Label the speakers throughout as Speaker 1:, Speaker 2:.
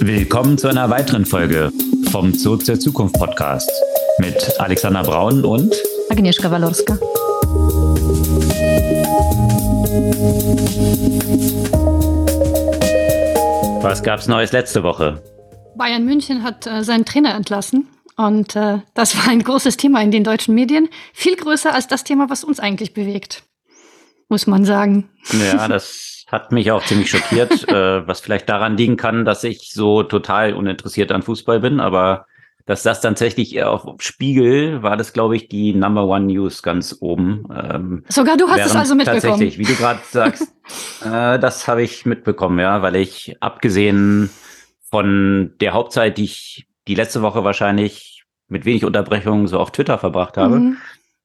Speaker 1: Willkommen zu einer weiteren Folge vom Zurück zur Zukunft Podcast mit Alexander Braun und
Speaker 2: Agnieszka Walorska.
Speaker 1: Was gab's Neues letzte Woche?
Speaker 2: Bayern München hat äh, seinen Trainer entlassen und äh, das war ein großes Thema in den deutschen Medien, viel größer als das Thema, was uns eigentlich bewegt, muss man sagen.
Speaker 1: Ja, das hat mich auch ziemlich schockiert, äh, was vielleicht daran liegen kann, dass ich so total uninteressiert an Fußball bin, aber dass das tatsächlich auf Spiegel war das, glaube ich, die Number One News ganz oben.
Speaker 2: Ähm, Sogar du hast es also mitbekommen.
Speaker 1: Tatsächlich, wie du gerade sagst, äh, das habe ich mitbekommen, ja, weil ich abgesehen von der Hauptzeit, die ich die letzte Woche wahrscheinlich mit wenig Unterbrechungen so auf Twitter verbracht habe, mhm.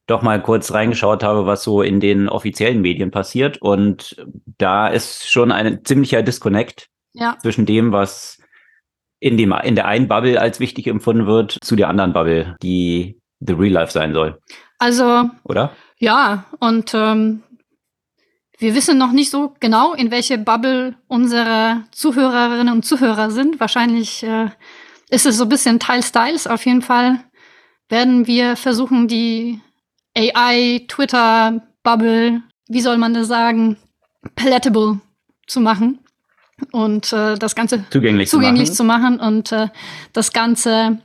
Speaker 1: Doch mal kurz reingeschaut habe, was so in den offiziellen Medien passiert. Und da ist schon ein ziemlicher Disconnect ja. zwischen dem, was in dem, in der einen Bubble als wichtig empfunden wird, zu der anderen Bubble, die the real life sein soll.
Speaker 2: Also.
Speaker 1: Oder?
Speaker 2: Ja, und ähm, wir wissen noch nicht so genau, in welche Bubble unsere Zuhörerinnen und Zuhörer sind. Wahrscheinlich äh, ist es so ein bisschen Teil Styles. Auf jeden Fall werden wir versuchen, die AI, Twitter, Bubble, wie soll man das sagen, palatable zu machen und äh, das Ganze
Speaker 1: zugänglich,
Speaker 2: zugänglich
Speaker 1: zu machen,
Speaker 2: zu machen und äh, das Ganze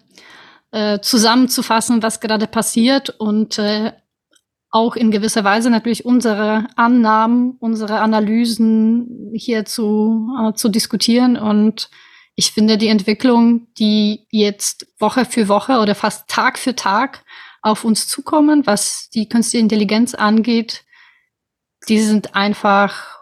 Speaker 2: äh, zusammenzufassen, was gerade passiert und äh, auch in gewisser Weise natürlich unsere Annahmen, unsere Analysen hier zu, äh, zu diskutieren. Und ich finde die Entwicklung, die jetzt Woche für Woche oder fast Tag für Tag auf uns zukommen, was die künstliche Intelligenz angeht, die sind einfach,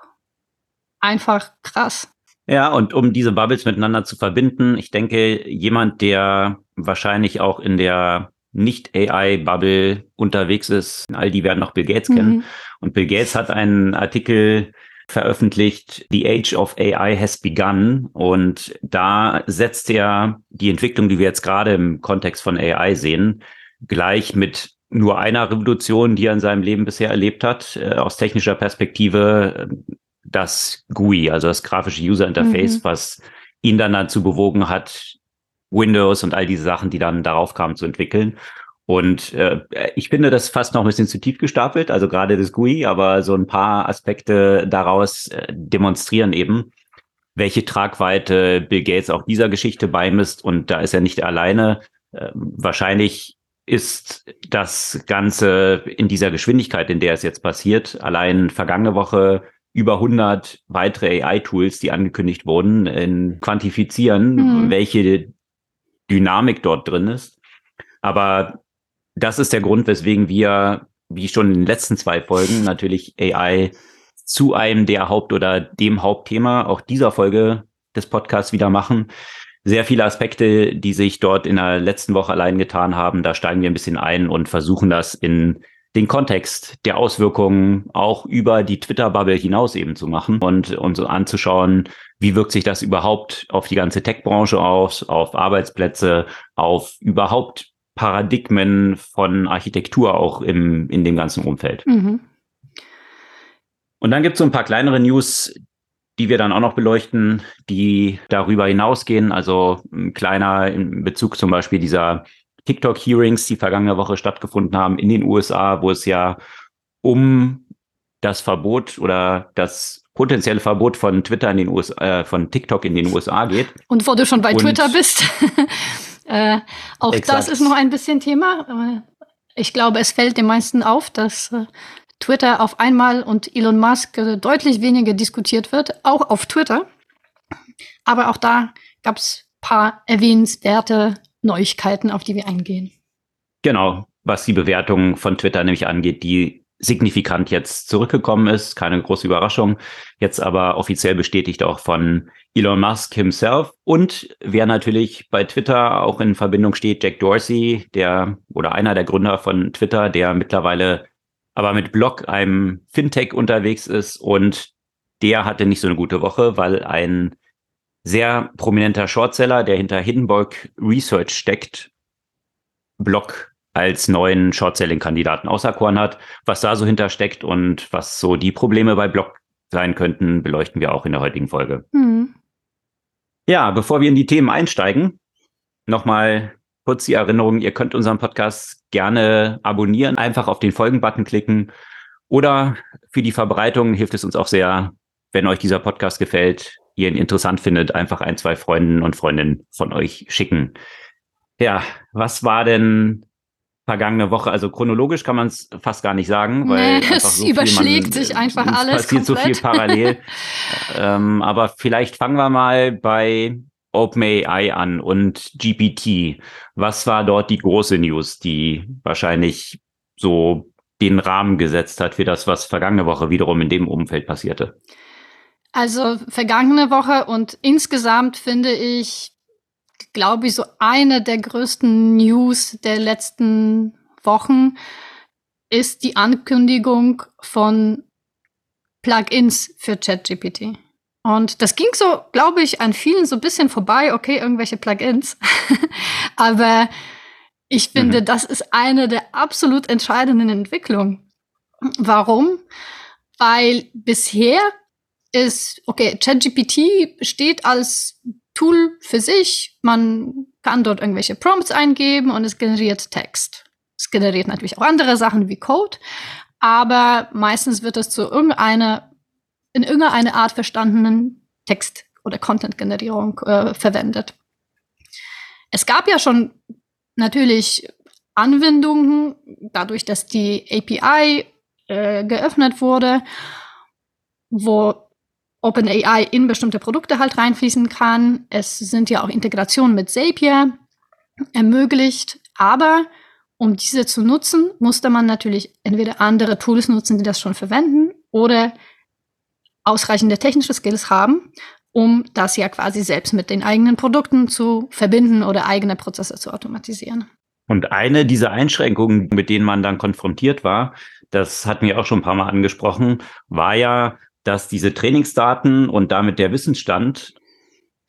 Speaker 2: einfach krass.
Speaker 1: Ja, und um diese Bubbles miteinander zu verbinden, ich denke, jemand, der wahrscheinlich auch in der nicht-AI-Bubble unterwegs ist, all die werden auch Bill Gates mhm. kennen. Und Bill Gates hat einen Artikel veröffentlicht, The Age of AI has begun. Und da setzt er die Entwicklung, die wir jetzt gerade im Kontext von AI sehen, gleich mit nur einer Revolution, die er in seinem Leben bisher erlebt hat, äh, aus technischer Perspektive das GUI, also das grafische User Interface, mhm. was ihn dann dazu bewogen hat, Windows und all diese Sachen, die dann darauf kamen, zu entwickeln. Und äh, ich finde das fast noch ein bisschen zu tief gestapelt, also gerade das GUI, aber so ein paar Aspekte daraus äh, demonstrieren eben, welche Tragweite Bill Gates auch dieser Geschichte beimisst. Und da ist er nicht alleine. Äh, wahrscheinlich ist das Ganze in dieser Geschwindigkeit, in der es jetzt passiert, allein vergangene Woche über 100 weitere AI-Tools, die angekündigt wurden, in quantifizieren, mhm. welche Dynamik dort drin ist. Aber das ist der Grund, weswegen wir, wie schon in den letzten zwei Folgen, natürlich AI zu einem der Haupt- oder dem Hauptthema auch dieser Folge des Podcasts wieder machen. Sehr viele Aspekte, die sich dort in der letzten Woche allein getan haben, da steigen wir ein bisschen ein und versuchen das in den Kontext der Auswirkungen auch über die Twitter-Bubble hinaus eben zu machen und uns so anzuschauen, wie wirkt sich das überhaupt auf die ganze Tech-Branche aus, auf Arbeitsplätze, auf überhaupt Paradigmen von Architektur auch im, in dem ganzen Umfeld. Mhm. Und dann gibt es so ein paar kleinere News, die wir dann auch noch beleuchten, die darüber hinausgehen. Also ein kleiner in Bezug zum Beispiel dieser TikTok-Hearings, die vergangene Woche stattgefunden haben in den USA, wo es ja um das Verbot oder das potenzielle Verbot von Twitter in den USA, äh, von TikTok in den USA geht.
Speaker 2: Und wo du schon bei Und Twitter bist, äh, auch exakt. das ist noch ein bisschen Thema. Ich glaube, es fällt den meisten auf, dass äh, Twitter auf einmal und Elon Musk äh, deutlich weniger diskutiert wird, auch auf Twitter. Aber auch da gab es paar erwähnenswerte Neuigkeiten, auf die wir eingehen.
Speaker 1: Genau, was die Bewertung von Twitter nämlich angeht, die signifikant jetzt zurückgekommen ist. Keine große Überraschung. Jetzt aber offiziell bestätigt auch von Elon Musk himself. Und wer natürlich bei Twitter auch in Verbindung steht, Jack Dorsey, der oder einer der Gründer von Twitter, der mittlerweile aber mit Block, einem Fintech unterwegs ist und der hatte nicht so eine gute Woche, weil ein sehr prominenter Shortseller, der hinter Hindenburg Research steckt, Block als neuen Shortselling-Kandidaten auserkoren hat. Was da so hintersteckt und was so die Probleme bei Block sein könnten, beleuchten wir auch in der heutigen Folge. Hm. Ja, bevor wir in die Themen einsteigen, nochmal kurz die Erinnerung, ihr könnt unseren Podcast gerne abonnieren, einfach auf den Folgen-Button klicken oder für die Verbreitung hilft es uns auch sehr, wenn euch dieser Podcast gefällt, ihr ihn interessant findet, einfach ein, zwei Freunden und Freundinnen von euch schicken. Ja, was war denn vergangene Woche? Also chronologisch kann man es fast gar nicht sagen, weil
Speaker 2: nee, es so überschlägt man, sich einfach alles.
Speaker 1: Es passiert komplett. so viel parallel. ähm, aber vielleicht fangen wir mal bei OpenAI an und GPT. Was war dort die große News, die wahrscheinlich so den Rahmen gesetzt hat für das, was vergangene Woche wiederum in dem Umfeld passierte?
Speaker 2: Also vergangene Woche und insgesamt finde ich, glaube ich, so eine der größten News der letzten Wochen ist die Ankündigung von Plugins für ChatGPT. Und das ging so, glaube ich, an vielen so ein bisschen vorbei. Okay, irgendwelche Plugins. Aber ich finde, mhm. das ist eine der absolut entscheidenden Entwicklungen. Warum? Weil bisher ist, okay, ChatGPT steht als Tool für sich. Man kann dort irgendwelche Prompts eingeben und es generiert Text. Es generiert natürlich auch andere Sachen wie Code, aber meistens wird es zu irgendeiner, in irgendeiner Art verstandenen Text- oder Content-Generierung äh, verwendet. Es gab ja schon natürlich Anwendungen, dadurch, dass die API äh, geöffnet wurde, wo OpenAI in bestimmte Produkte halt reinfließen kann. Es sind ja auch Integrationen mit Zapier ermöglicht. Aber um diese zu nutzen, musste man natürlich entweder andere Tools nutzen, die das schon verwenden, oder ausreichende technische Skills haben, um das ja quasi selbst mit den eigenen Produkten zu verbinden oder eigene Prozesse zu automatisieren.
Speaker 1: Und eine dieser Einschränkungen, mit denen man dann konfrontiert war, das hatten wir auch schon ein paar Mal angesprochen, war ja, dass diese Trainingsdaten und damit der Wissensstand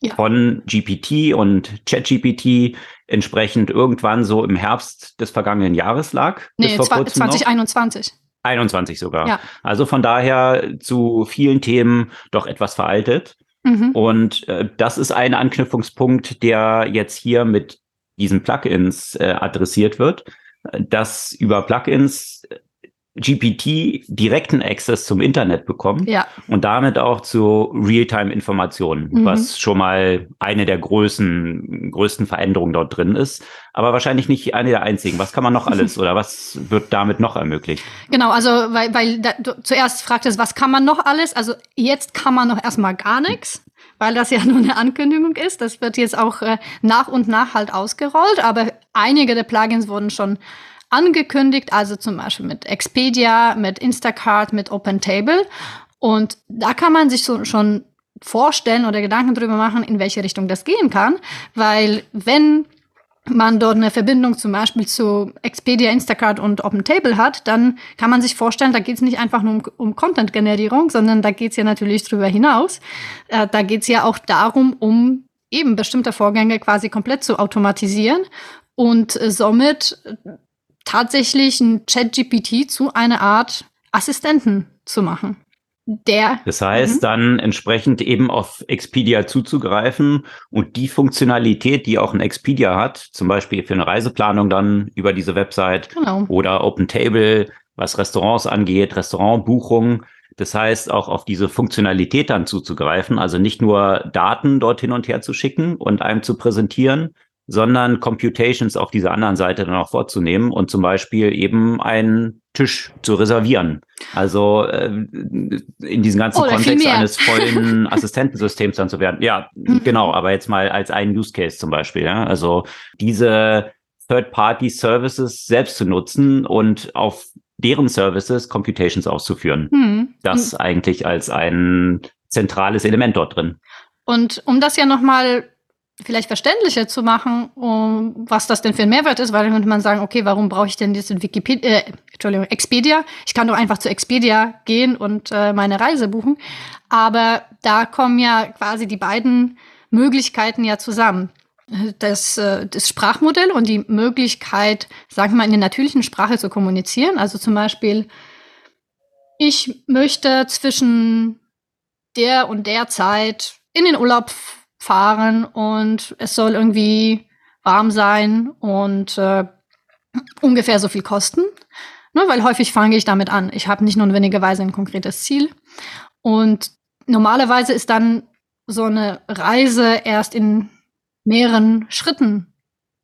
Speaker 1: ja. von GPT und ChatGPT entsprechend irgendwann so im Herbst des vergangenen Jahres lag.
Speaker 2: Nee, 2021.
Speaker 1: 21 sogar. Ja. Also von daher zu vielen Themen doch etwas veraltet. Mhm. Und äh, das ist ein Anknüpfungspunkt, der jetzt hier mit diesen Plugins äh, adressiert wird, dass über Plugins GPT direkten Access zum Internet bekommen ja. und damit auch zu Realtime-Informationen, mhm. was schon mal eine der größten, größten Veränderungen dort drin ist, aber wahrscheinlich nicht eine der einzigen. Was kann man noch alles oder was wird damit noch ermöglicht?
Speaker 2: Genau, also weil, weil da, du zuerst fragtest, was kann man noch alles? Also jetzt kann man noch erstmal gar nichts weil das ja nur eine Ankündigung ist. Das wird jetzt auch äh, nach und nach halt ausgerollt, aber einige der Plugins wurden schon angekündigt, also zum Beispiel mit Expedia, mit Instacart, mit OpenTable. Und da kann man sich so schon vorstellen oder Gedanken drüber machen, in welche Richtung das gehen kann, weil wenn man dort eine Verbindung zum Beispiel zu Expedia, Instacart und OpenTable hat, dann kann man sich vorstellen, da geht es nicht einfach nur um, um Content-Generierung, sondern da geht es ja natürlich drüber hinaus. Äh, da geht es ja auch darum, um eben bestimmte Vorgänge quasi komplett zu automatisieren und äh, somit tatsächlich ein Chat-GPT zu einer Art Assistenten zu machen. Der.
Speaker 1: Das heißt, mhm. dann entsprechend eben auf Expedia zuzugreifen und die Funktionalität, die auch ein Expedia hat, zum Beispiel für eine Reiseplanung dann über diese Website genau. oder OpenTable, was Restaurants angeht, Restaurantbuchungen. Das heißt, auch auf diese Funktionalität dann zuzugreifen, also nicht nur Daten dort hin und her zu schicken und einem zu präsentieren, sondern Computations auf dieser anderen Seite dann auch vorzunehmen und zum Beispiel eben einen Tisch zu reservieren. Also äh, in diesem ganzen oh, Kontext eines vollen Assistentensystems dann zu werden. Ja, mhm. genau, aber jetzt mal als einen Use Case zum Beispiel. Ja? Also diese Third-Party-Services selbst zu nutzen und auf deren Services Computations auszuführen. Mhm. Das mhm. eigentlich als ein zentrales Element dort drin.
Speaker 2: Und um das ja nochmal vielleicht verständlicher zu machen, um, was das denn für ein Mehrwert ist, weil dann könnte man sagen, okay, warum brauche ich denn jetzt in Wikipedia, äh, Entschuldigung, Expedia? Ich kann doch einfach zu Expedia gehen und äh, meine Reise buchen. Aber da kommen ja quasi die beiden Möglichkeiten ja zusammen. Das, äh, das Sprachmodell und die Möglichkeit, sagen wir mal, in der natürlichen Sprache zu kommunizieren. Also zum Beispiel, ich möchte zwischen der und der Zeit in den Urlaub fahren und es soll irgendwie warm sein und äh, ungefähr so viel kosten. Ne, weil häufig fange ich damit an. Ich habe nicht notwendigerweise ein konkretes Ziel. Und normalerweise ist dann so eine Reise erst in mehreren Schritten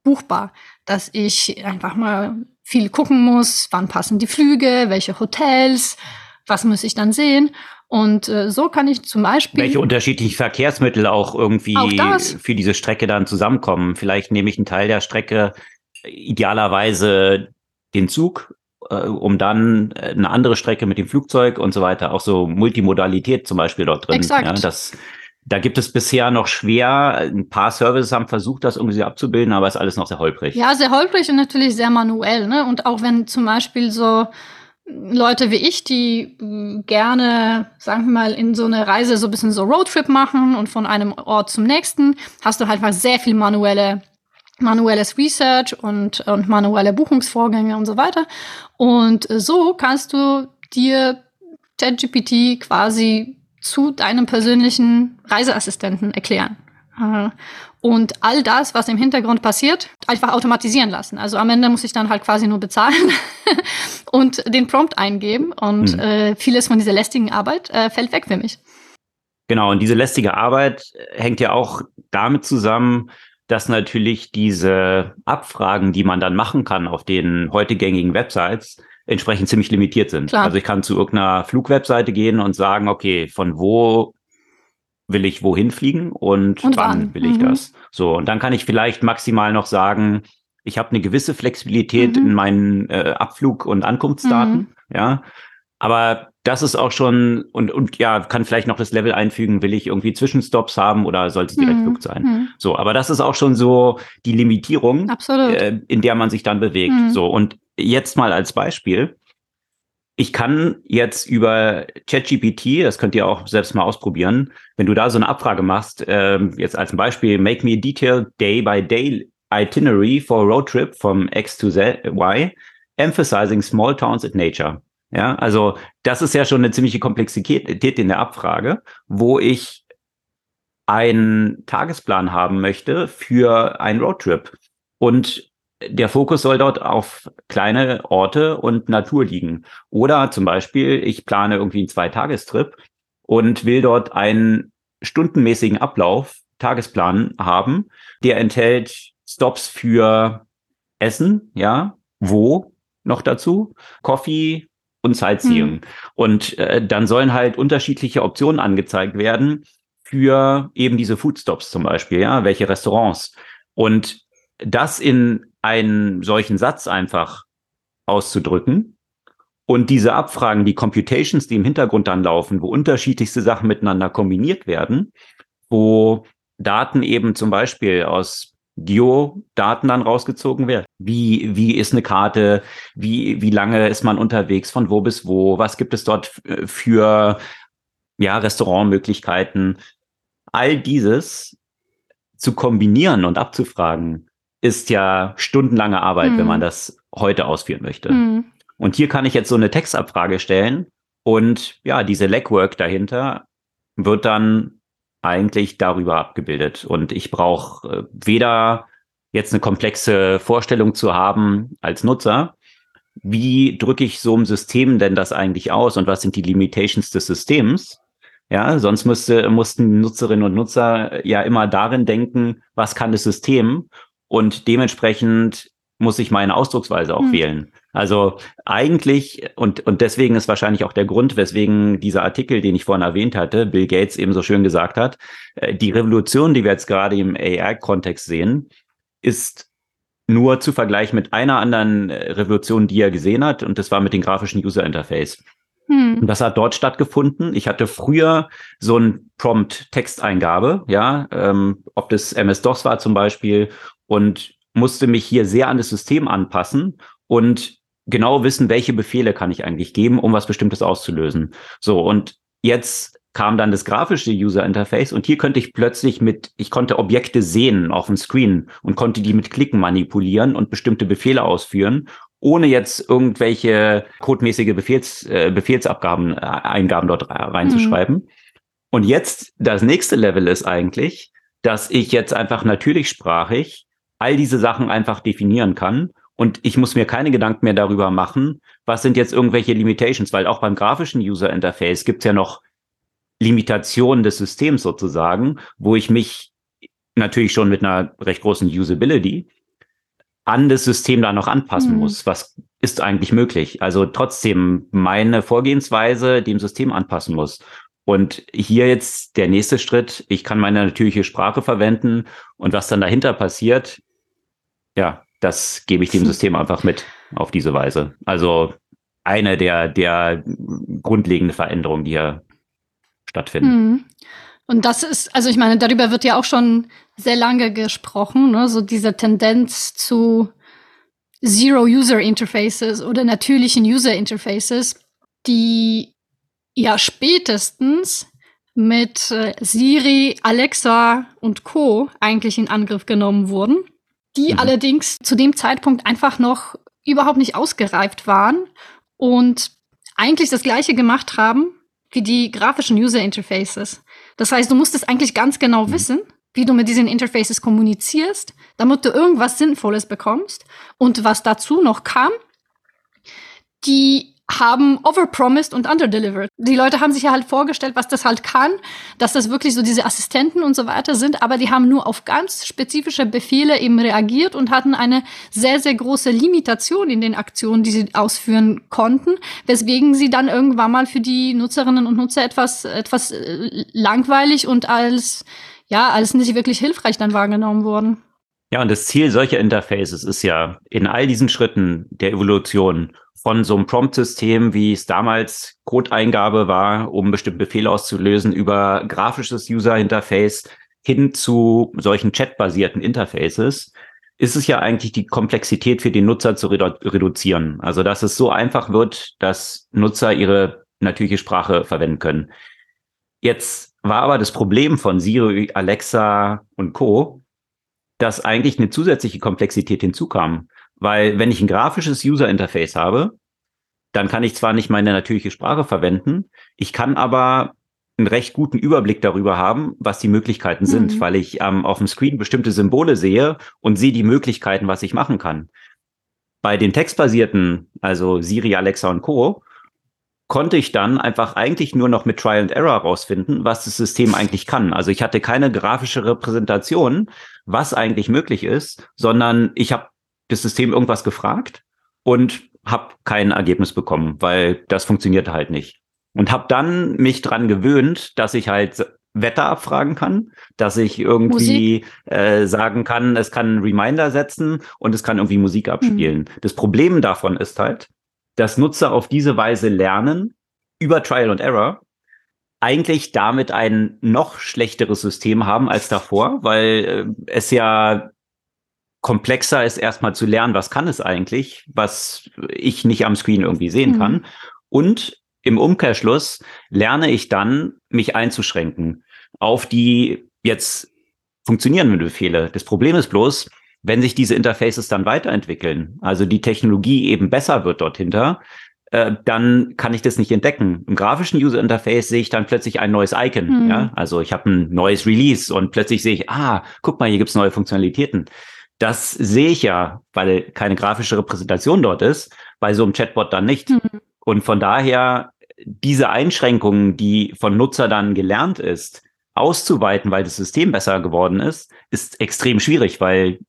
Speaker 2: buchbar, dass ich einfach mal viel gucken muss, wann passen die Flüge, welche Hotels, was muss ich dann sehen. Und äh, so kann ich zum Beispiel.
Speaker 1: Welche unterschiedlichen Verkehrsmittel auch irgendwie auch für diese Strecke dann zusammenkommen. Vielleicht nehme ich einen Teil der Strecke, idealerweise den Zug, äh, um dann äh, eine andere Strecke mit dem Flugzeug und so weiter. Auch so Multimodalität zum Beispiel dort drin.
Speaker 2: Exakt.
Speaker 1: Ja, das, da gibt es bisher noch schwer. Ein paar Services haben versucht, das irgendwie abzubilden, aber ist alles noch sehr holprig.
Speaker 2: Ja, sehr holprig und natürlich sehr manuell. Ne? Und auch wenn zum Beispiel so Leute wie ich, die äh, gerne, sagen wir mal, in so eine Reise so ein bisschen so Roadtrip machen und von einem Ort zum nächsten, hast du halt mal sehr viel manuelle manuelles Research und, und manuelle Buchungsvorgänge und so weiter. Und so kannst du dir ChatGPT quasi zu deinem persönlichen Reiseassistenten erklären. Äh, und all das, was im Hintergrund passiert, einfach automatisieren lassen. Also am Ende muss ich dann halt quasi nur bezahlen und den Prompt eingeben und mhm. äh, vieles von dieser lästigen Arbeit äh, fällt weg für mich.
Speaker 1: Genau, und diese lästige Arbeit hängt ja auch damit zusammen, dass natürlich diese Abfragen, die man dann machen kann auf den heute gängigen Websites, entsprechend ziemlich limitiert sind. Klar. Also ich kann zu irgendeiner Flugwebseite gehen und sagen, okay, von wo will ich wohin fliegen und, und wann, wann, will ich mhm. das? So, und dann kann ich vielleicht maximal noch sagen, ich habe eine gewisse Flexibilität mhm. in meinen äh, Abflug- und Ankunftsdaten, mhm. ja. Aber das ist auch schon, und, und ja, kann vielleicht noch das Level einfügen, will ich irgendwie Zwischenstops haben oder soll es Direktflug mhm. sein? Mhm. So, aber das ist auch schon so die Limitierung, äh, in der man sich dann bewegt. Mhm. So, und jetzt mal als Beispiel ich kann jetzt über ChatGPT, das könnt ihr auch selbst mal ausprobieren, wenn du da so eine Abfrage machst, äh, jetzt als Beispiel, make me a detailed day-by-day itinerary for a road trip from X to Z, Y, emphasizing small towns and nature. Ja, also das ist ja schon eine ziemliche Komplexität in der Abfrage, wo ich einen Tagesplan haben möchte für einen Roadtrip. Und der Fokus soll dort auf kleine Orte und Natur liegen. Oder zum Beispiel, ich plane irgendwie einen Zweitagestrip und will dort einen stundenmäßigen Ablauf, Tagesplan haben, der enthält Stops für Essen, ja, wo noch dazu, Coffee und Sightseeing. Hm. Und äh, dann sollen halt unterschiedliche Optionen angezeigt werden für eben diese Foodstops zum Beispiel, ja, welche Restaurants. Und das in einen solchen Satz einfach auszudrücken und diese Abfragen, die Computations, die im Hintergrund dann laufen, wo unterschiedlichste Sachen miteinander kombiniert werden, wo Daten eben zum Beispiel aus Geo-Daten dann rausgezogen werden. Wie, wie ist eine Karte? Wie, wie lange ist man unterwegs? Von wo bis wo? Was gibt es dort für, ja, Restaurantmöglichkeiten? All dieses zu kombinieren und abzufragen, ist ja stundenlange Arbeit, mhm. wenn man hm. das heute ausführen möchte. Mhm. Und hier kann ich jetzt so eine Textabfrage stellen und ja, diese Legwork dahinter wird dann eigentlich darüber abgebildet. Und ich brauche äh, weder jetzt eine komplexe Vorstellung zu haben als Nutzer, wie drücke ich so einem System denn das eigentlich aus und was sind die Limitations des Systems? Ja, sonst müsste, mussten Nutzerinnen und Nutzer ja immer darin denken, was kann das System und dementsprechend muss ich meine Ausdrucksweise auch hm. wählen. Also eigentlich, und, und deswegen ist wahrscheinlich auch der Grund, weswegen dieser Artikel, den ich vorhin erwähnt hatte, Bill Gates eben so schön gesagt hat, äh, die Revolution, die wir jetzt gerade im AI-Kontext sehen, ist nur zu vergleichen mit einer anderen äh, Revolution, die er gesehen hat, und das war mit dem grafischen User Interface. Hm. Das hat dort stattgefunden. Ich hatte früher so ein Prompt-Texteingabe, ja, ähm, ob das MS-DOS war zum Beispiel und musste mich hier sehr an das System anpassen und genau wissen, welche Befehle kann ich eigentlich geben, um was Bestimmtes auszulösen. So, und jetzt kam dann das grafische User Interface und hier könnte ich plötzlich mit, ich konnte Objekte sehen auf dem Screen und konnte die mit Klicken manipulieren und bestimmte Befehle ausführen, ohne jetzt irgendwelche codemäßige Befehls, äh, Befehlsabgaben, äh, Eingaben dort reinzuschreiben. Mhm. Und jetzt das nächste Level ist eigentlich, dass ich jetzt einfach natürlich sprachig all diese Sachen einfach definieren kann und ich muss mir keine Gedanken mehr darüber machen, was sind jetzt irgendwelche Limitations, weil auch beim grafischen User Interface gibt es ja noch Limitationen des Systems sozusagen, wo ich mich natürlich schon mit einer recht großen Usability an das System da noch anpassen mhm. muss. Was ist eigentlich möglich? Also trotzdem meine Vorgehensweise dem System anpassen muss. Und hier jetzt der nächste Schritt, ich kann meine natürliche Sprache verwenden und was dann dahinter passiert, ja, das gebe ich dem System einfach mit auf diese Weise. Also eine der, der grundlegenden Veränderungen, die hier stattfinden. Mhm.
Speaker 2: Und das ist, also ich meine, darüber wird ja auch schon sehr lange gesprochen, ne? so diese Tendenz zu Zero User Interfaces oder natürlichen User Interfaces, die ja spätestens mit äh, Siri, Alexa und Co. eigentlich in Angriff genommen wurden, die mhm. allerdings zu dem Zeitpunkt einfach noch überhaupt nicht ausgereift waren und eigentlich das gleiche gemacht haben wie die grafischen User Interfaces. Das heißt, du musstest eigentlich ganz genau mhm. wissen, wie du mit diesen Interfaces kommunizierst, damit du irgendwas Sinnvolles bekommst. Und was dazu noch kam, die haben overpromised und underdelivered. Die Leute haben sich ja halt vorgestellt, was das halt kann, dass das wirklich so diese Assistenten und so weiter sind, aber die haben nur auf ganz spezifische Befehle eben reagiert und hatten eine sehr, sehr große Limitation in den Aktionen, die sie ausführen konnten, weswegen sie dann irgendwann mal für die Nutzerinnen und Nutzer etwas, etwas äh, langweilig und als, ja, als nicht wirklich hilfreich dann wahrgenommen wurden.
Speaker 1: Ja, und das Ziel solcher Interfaces ist ja in all diesen Schritten der Evolution von so einem Prompt-System, wie es damals Codeingabe war, um bestimmte Befehle auszulösen, über grafisches User-Interface hin zu solchen chatbasierten Interfaces, ist es ja eigentlich die Komplexität für den Nutzer zu redu reduzieren. Also, dass es so einfach wird, dass Nutzer ihre natürliche Sprache verwenden können. Jetzt war aber das Problem von Siri, Alexa und Co., dass eigentlich eine zusätzliche Komplexität hinzukam. Weil wenn ich ein grafisches User Interface habe, dann kann ich zwar nicht meine natürliche Sprache verwenden, ich kann aber einen recht guten Überblick darüber haben, was die Möglichkeiten sind, mhm. weil ich ähm, auf dem Screen bestimmte Symbole sehe und sehe die Möglichkeiten, was ich machen kann. Bei den textbasierten, also Siri, Alexa und Co., konnte ich dann einfach eigentlich nur noch mit Trial and Error rausfinden, was das System eigentlich kann. Also ich hatte keine grafische Repräsentation, was eigentlich möglich ist, sondern ich habe das System irgendwas gefragt und habe kein Ergebnis bekommen, weil das funktionierte halt nicht. Und habe dann mich dran gewöhnt, dass ich halt Wetter abfragen kann, dass ich irgendwie äh, sagen kann, es kann einen Reminder setzen und es kann irgendwie Musik abspielen. Mhm. Das Problem davon ist halt, dass Nutzer auf diese Weise lernen, über Trial and Error, eigentlich damit ein noch schlechteres System haben als davor, weil äh, es ja komplexer ist erstmal zu lernen, was kann es eigentlich, was ich nicht am Screen irgendwie sehen mhm. kann. Und im Umkehrschluss lerne ich dann, mich einzuschränken auf die jetzt funktionierenden Befehle. Das Problem ist bloß, wenn sich diese Interfaces dann weiterentwickeln, also die Technologie eben besser wird dort hinter, äh, dann kann ich das nicht entdecken. Im grafischen User Interface sehe ich dann plötzlich ein neues Icon. Mhm. Ja? Also ich habe ein neues Release und plötzlich sehe ich, ah, guck mal, hier gibt's neue Funktionalitäten. Das sehe ich ja, weil keine grafische Repräsentation dort ist, bei so einem Chatbot dann nicht. Mhm. Und von daher diese Einschränkungen, die von Nutzer dann gelernt ist, auszuweiten, weil das System besser geworden ist, ist extrem schwierig, weil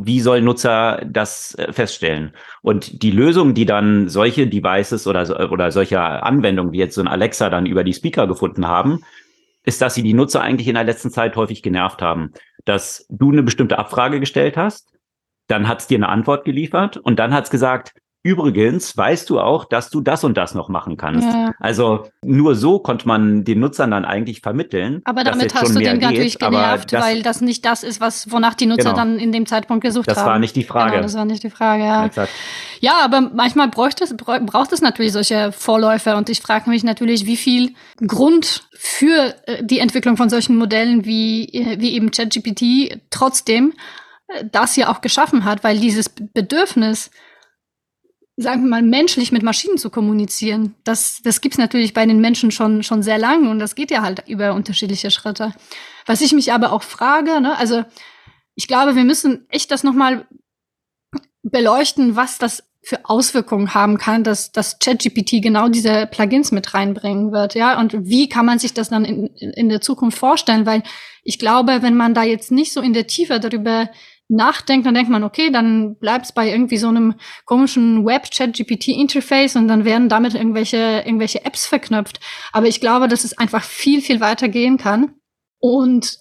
Speaker 1: wie soll Nutzer das äh, feststellen? Und die Lösung, die dann solche Devices oder, oder solche Anwendungen wie jetzt so ein Alexa dann über die Speaker gefunden haben, ist, dass sie die Nutzer eigentlich in der letzten Zeit häufig genervt haben dass du eine bestimmte Abfrage gestellt hast, dann hat es dir eine Antwort geliefert und dann hat es gesagt, Übrigens weißt du auch, dass du das und das noch machen kannst. Ja. Also nur so konnte man den Nutzern dann eigentlich vermitteln.
Speaker 2: Aber damit hast du den natürlich genervt, das, weil das nicht das ist, was wonach die Nutzer genau. dann in dem Zeitpunkt gesucht
Speaker 1: das
Speaker 2: haben.
Speaker 1: Das war nicht die Frage. Genau,
Speaker 2: das war nicht die Frage, ja. Exakt. Ja, aber manchmal braucht es, braucht es natürlich solche Vorläufer und ich frage mich natürlich, wie viel Grund für äh, die Entwicklung von solchen Modellen wie, wie eben ChatGPT trotzdem äh, das hier auch geschaffen hat, weil dieses Bedürfnis sagen wir mal, menschlich mit Maschinen zu kommunizieren. Das, das gibt's natürlich bei den Menschen schon, schon sehr lange und das geht ja halt über unterschiedliche Schritte. Was ich mich aber auch frage, ne, also ich glaube, wir müssen echt das nochmal beleuchten, was das für Auswirkungen haben kann, dass das ChatGPT genau diese Plugins mit reinbringen wird, ja, und wie kann man sich das dann in, in der Zukunft vorstellen, weil ich glaube, wenn man da jetzt nicht so in der Tiefe darüber nachdenkt, dann denkt man, okay, dann bleibt es bei irgendwie so einem komischen Web-Chat-GPT-Interface und dann werden damit irgendwelche, irgendwelche Apps verknüpft. Aber ich glaube, dass es einfach viel, viel weiter gehen kann. Und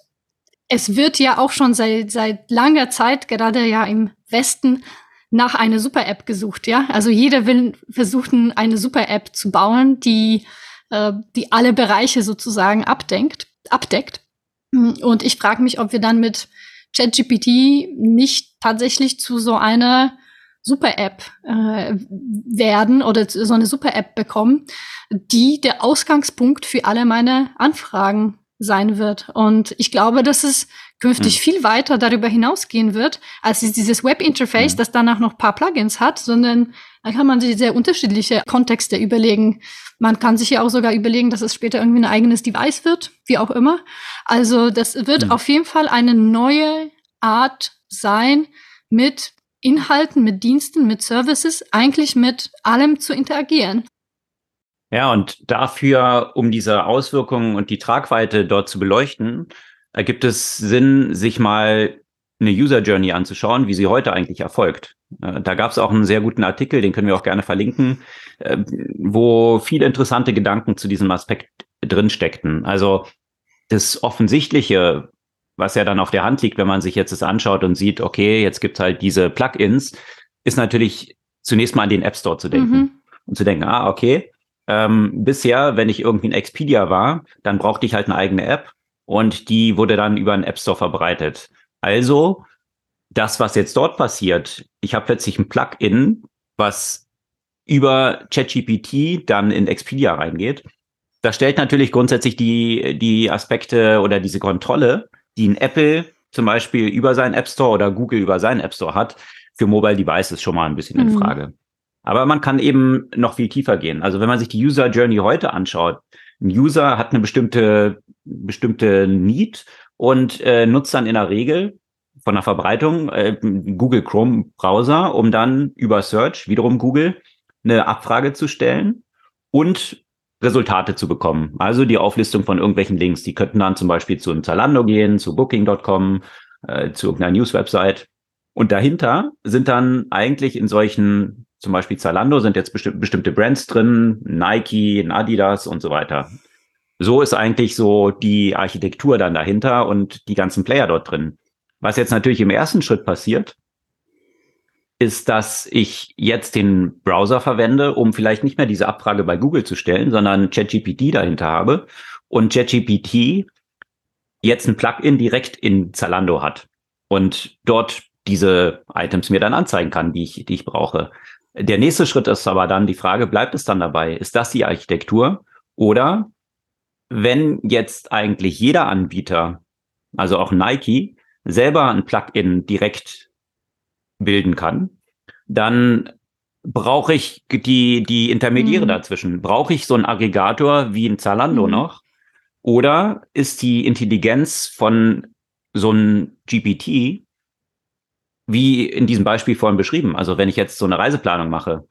Speaker 2: es wird ja auch schon seit, seit langer Zeit, gerade ja im Westen, nach einer Super-App gesucht, ja. Also jeder will versuchen, eine Super-App zu bauen, die, äh, die alle Bereiche sozusagen abdenkt, abdeckt. Und ich frage mich, ob wir dann mit ChatGPT nicht tatsächlich zu so einer Super-App äh, werden oder so eine Super-App bekommen, die der Ausgangspunkt für alle meine Anfragen sein wird. Und ich glaube, dass es künftig hm. viel weiter darüber hinausgehen wird, als dieses Web-Interface, hm. das danach noch paar Plugins hat, sondern da kann man sich sehr unterschiedliche Kontexte überlegen. Man kann sich ja auch sogar überlegen, dass es später irgendwie ein eigenes Device wird, wie auch immer. Also das wird hm. auf jeden Fall eine neue Art sein, mit Inhalten, mit Diensten, mit Services, eigentlich mit allem zu interagieren.
Speaker 1: Ja, und dafür, um diese Auswirkungen und die Tragweite dort zu beleuchten, ergibt es Sinn, sich mal eine User Journey anzuschauen, wie sie heute eigentlich erfolgt. Äh, da gab es auch einen sehr guten Artikel, den können wir auch gerne verlinken, äh, wo viele interessante Gedanken zu diesem Aspekt drin steckten. Also das Offensichtliche, was ja dann auf der Hand liegt, wenn man sich jetzt das anschaut und sieht, okay, jetzt gibt es halt diese Plugins, ist natürlich zunächst mal an den App Store zu denken. Mhm. Und zu denken, ah, okay, ähm, bisher, wenn ich irgendwie ein Expedia war, dann brauchte ich halt eine eigene App und die wurde dann über einen App Store verbreitet. Also das, was jetzt dort passiert, ich habe plötzlich ein Plugin, was über ChatGPT dann in Expedia reingeht. Das stellt natürlich grundsätzlich die, die Aspekte oder diese Kontrolle, die ein Apple zum Beispiel über seinen App Store oder Google über seinen App Store hat, für Mobile Devices schon mal ein bisschen mhm. in Frage. Aber man kann eben noch viel tiefer gehen. Also wenn man sich die User Journey heute anschaut, ein User hat eine bestimmte, bestimmte Need und äh, nutzt dann in der Regel von der Verbreitung äh, Google Chrome Browser, um dann über Search, wiederum Google, eine Abfrage zu stellen und Resultate zu bekommen. Also die Auflistung von irgendwelchen Links. Die könnten dann zum Beispiel zu einem Zalando gehen, zu Booking.com, äh, zu irgendeiner News-Website. Und dahinter sind dann eigentlich in solchen zum Beispiel Zalando sind jetzt besti bestimmte Brands drin, Nike, Adidas und so weiter. So ist eigentlich so die Architektur dann dahinter und die ganzen Player dort drin. Was jetzt natürlich im ersten Schritt passiert, ist, dass ich jetzt den Browser verwende, um vielleicht nicht mehr diese Abfrage bei Google zu stellen, sondern ChatGPT dahinter habe und ChatGPT jetzt ein Plugin direkt in Zalando hat und dort diese Items mir dann anzeigen kann, die ich, die ich brauche. Der nächste Schritt ist aber dann die Frage, bleibt es dann dabei? Ist das die Architektur? Oder wenn jetzt eigentlich jeder Anbieter, also auch Nike, selber ein Plugin direkt bilden kann, dann brauche ich die, die Intermediäre mhm. dazwischen. Brauche ich so einen Aggregator wie ein Zalando mhm. noch? Oder ist die Intelligenz von so einem GPT wie in diesem Beispiel vorhin beschrieben. Also wenn ich jetzt so eine Reiseplanung mache,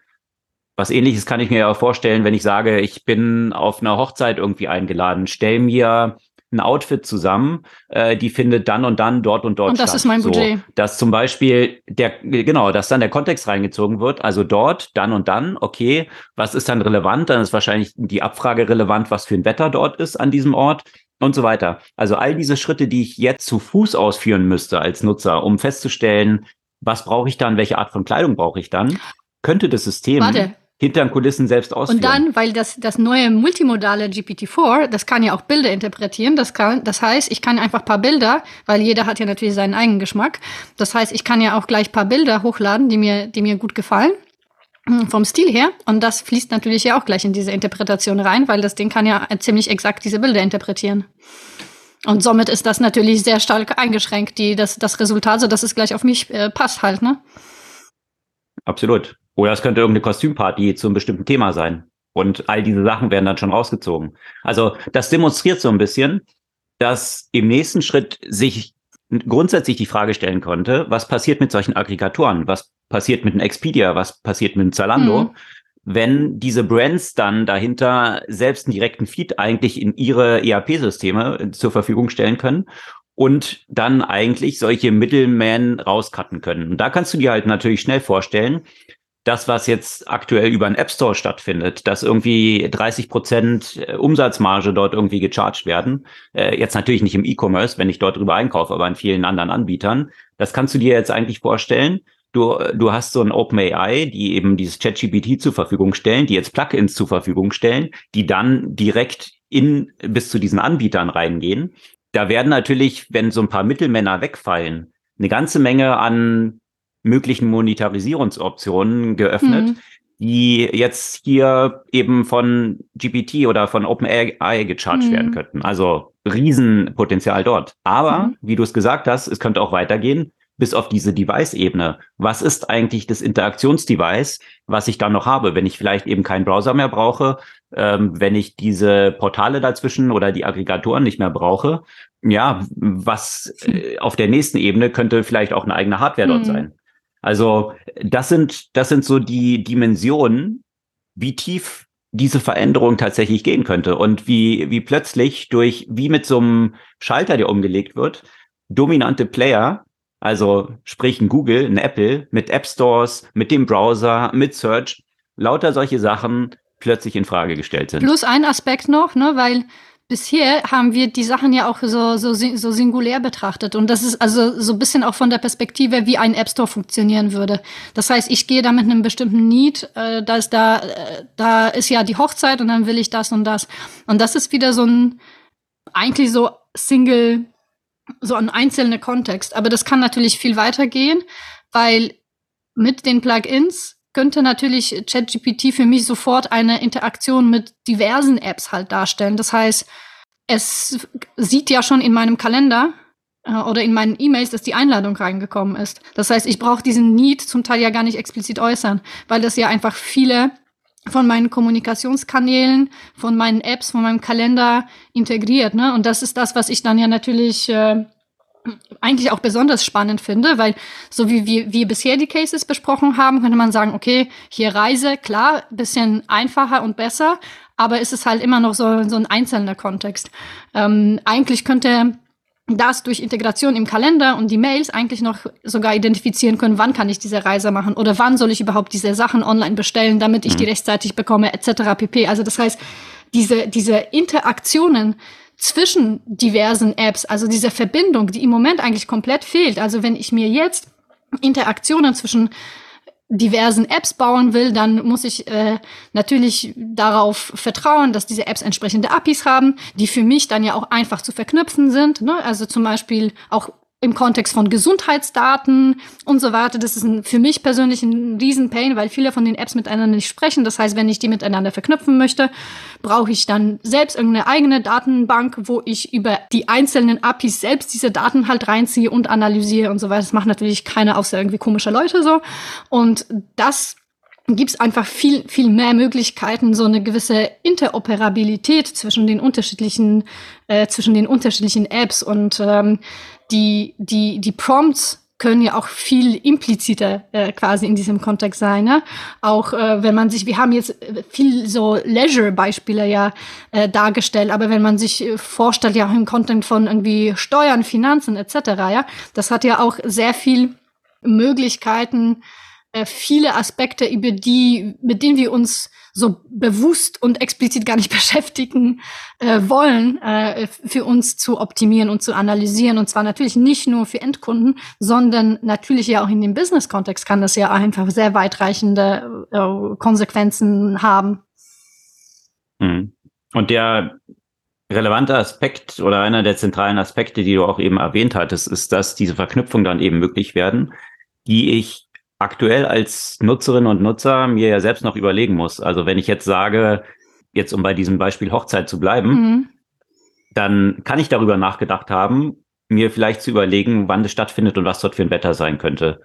Speaker 1: was ähnliches kann ich mir ja vorstellen, wenn ich sage, ich bin auf einer Hochzeit irgendwie eingeladen, stell mir ein Outfit zusammen, äh, die findet dann und dann dort und dort
Speaker 2: und das statt. ist mein Budget.
Speaker 1: So, dass zum Beispiel der, genau, dass dann der Kontext reingezogen wird, also dort, dann und dann, okay, was ist dann relevant? Dann ist wahrscheinlich die Abfrage relevant, was für ein Wetter dort ist an diesem Ort und so weiter. Also all diese Schritte, die ich jetzt zu Fuß ausführen müsste als Nutzer, um festzustellen, was brauche ich dann, welche Art von Kleidung brauche ich dann, könnte das System Warte. Hinter den Kulissen selbst ausführen.
Speaker 2: Und dann, weil das, das neue multimodale GPT-4, das kann ja auch Bilder interpretieren. Das, kann, das heißt, ich kann einfach paar Bilder, weil jeder hat ja natürlich seinen eigenen Geschmack. Das heißt, ich kann ja auch gleich paar Bilder hochladen, die mir, die mir gut gefallen vom Stil her. Und das fließt natürlich ja auch gleich in diese Interpretation rein, weil das Ding kann ja ziemlich exakt diese Bilder interpretieren. Und somit ist das natürlich sehr stark eingeschränkt, die, das, das Resultat, so dass es gleich auf mich äh, passt halt, ne?
Speaker 1: Absolut. Oder es könnte irgendeine Kostümparty zu einem bestimmten Thema sein. Und all diese Sachen werden dann schon rausgezogen. Also das demonstriert so ein bisschen, dass im nächsten Schritt sich grundsätzlich die Frage stellen konnte, was passiert mit solchen Aggregatoren? Was passiert mit einem Expedia? Was passiert mit einem Zalando? Mhm. Wenn diese Brands dann dahinter selbst einen direkten Feed eigentlich in ihre ERP-Systeme zur Verfügung stellen können und dann eigentlich solche Middlemen rauscutten können. Und da kannst du dir halt natürlich schnell vorstellen, das, was jetzt aktuell über einen App Store stattfindet, dass irgendwie 30 Prozent äh, Umsatzmarge dort irgendwie gecharged werden. Äh, jetzt natürlich nicht im E-Commerce, wenn ich dort drüber einkaufe, aber in vielen anderen Anbietern. Das kannst du dir jetzt eigentlich vorstellen. Du, du hast so ein OpenAI, die eben dieses ChatGPT zur Verfügung stellen, die jetzt Plugins zur Verfügung stellen, die dann direkt in bis zu diesen Anbietern reingehen. Da werden natürlich, wenn so ein paar Mittelmänner wegfallen, eine ganze Menge an möglichen Monetarisierungsoptionen geöffnet, mhm. die jetzt hier eben von GPT oder von OpenAI gecharged mhm. werden könnten. Also Riesenpotenzial dort. Aber, mhm. wie du es gesagt hast, es könnte auch weitergehen bis auf diese Device-Ebene. Was ist eigentlich das Interaktionsdevice, was ich dann noch habe, wenn ich vielleicht eben keinen Browser mehr brauche, ähm, wenn ich diese Portale dazwischen oder die Aggregatoren nicht mehr brauche? Ja, was äh, auf der nächsten Ebene könnte vielleicht auch eine eigene Hardware dort mhm. sein. Also das sind, das sind so die Dimensionen, wie tief diese Veränderung tatsächlich gehen könnte und wie, wie plötzlich durch, wie mit so einem Schalter, der umgelegt wird, dominante Player, also sprich ein Google, ein Apple mit App Stores, mit dem Browser, mit Search, lauter solche Sachen plötzlich in Frage gestellt sind.
Speaker 2: Plus ein Aspekt noch, ne, weil bisher haben wir die Sachen ja auch so, so, so singulär betrachtet. Und das ist also so ein bisschen auch von der Perspektive, wie ein App Store funktionieren würde. Das heißt, ich gehe da mit einem bestimmten Need, äh, da ist da, äh, da ist ja die Hochzeit und dann will ich das und das. Und das ist wieder so ein, eigentlich so Single, so ein einzelner Kontext. Aber das kann natürlich viel weiter gehen, weil mit den Plugins könnte natürlich ChatGPT für mich sofort eine Interaktion mit diversen Apps halt darstellen. Das heißt, es sieht ja schon in meinem Kalender äh, oder in meinen E-Mails, dass die Einladung reingekommen ist. Das heißt, ich brauche diesen Need zum Teil ja gar nicht explizit äußern, weil das ja einfach viele von meinen Kommunikationskanälen, von meinen Apps, von meinem Kalender integriert. Ne? Und das ist das, was ich dann ja natürlich äh, eigentlich auch besonders spannend finde, weil so wie wir, wir bisher die Cases besprochen haben, könnte man sagen, okay, hier Reise, klar, bisschen einfacher und besser, aber ist es halt immer noch so, so ein einzelner Kontext. Ähm, eigentlich könnte das durch Integration im Kalender und die Mails eigentlich noch sogar identifizieren können, wann kann ich diese Reise machen oder wann soll ich überhaupt diese Sachen online bestellen, damit ich die mhm. rechtzeitig bekomme, etc. pp. Also das heißt, diese, diese Interaktionen zwischen diversen Apps, also diese Verbindung, die im Moment eigentlich komplett fehlt. Also wenn ich mir jetzt Interaktionen zwischen diversen Apps bauen will, dann muss ich äh, natürlich darauf vertrauen, dass diese Apps entsprechende APIs haben, die für mich dann ja auch einfach zu verknüpfen sind. Ne? Also zum Beispiel auch im Kontext von Gesundheitsdaten und so weiter. Das ist ein, für mich persönlich ein Riesenpain, weil viele von den Apps miteinander nicht sprechen. Das heißt, wenn ich die miteinander verknüpfen möchte, brauche ich dann selbst irgendeine eigene Datenbank, wo ich über die einzelnen APIs selbst diese Daten halt reinziehe und analysiere und so weiter. Das macht natürlich keiner außer irgendwie komische Leute so. Und das gibt es einfach viel, viel mehr Möglichkeiten, so eine gewisse Interoperabilität zwischen den unterschiedlichen, äh, zwischen den unterschiedlichen Apps und ähm, die, die, die Prompts können ja auch viel impliziter äh, quasi in diesem Kontext sein. Ne? Auch äh, wenn man sich, wir haben jetzt viel so Leisure-Beispiele ja äh, dargestellt, aber wenn man sich äh, vorstellt, ja auch im Content von irgendwie Steuern, Finanzen etc., ja, das hat ja auch sehr viel Möglichkeiten, äh, viele Aspekte, über die, mit denen wir uns so bewusst und explizit gar nicht beschäftigen äh, wollen, äh, für uns zu optimieren und zu analysieren. Und zwar natürlich nicht nur für Endkunden, sondern natürlich ja auch in dem Business-Kontext kann das ja einfach sehr weitreichende äh, Konsequenzen haben.
Speaker 1: Mhm. Und der relevante Aspekt oder einer der zentralen Aspekte, die du auch eben erwähnt hattest, ist, dass diese Verknüpfungen dann eben möglich werden, die ich aktuell als Nutzerin und Nutzer mir ja selbst noch überlegen muss. Also wenn ich jetzt sage, jetzt um bei diesem Beispiel Hochzeit zu bleiben, mhm. dann kann ich darüber nachgedacht haben, mir vielleicht zu überlegen, wann das stattfindet und was dort für ein Wetter sein könnte.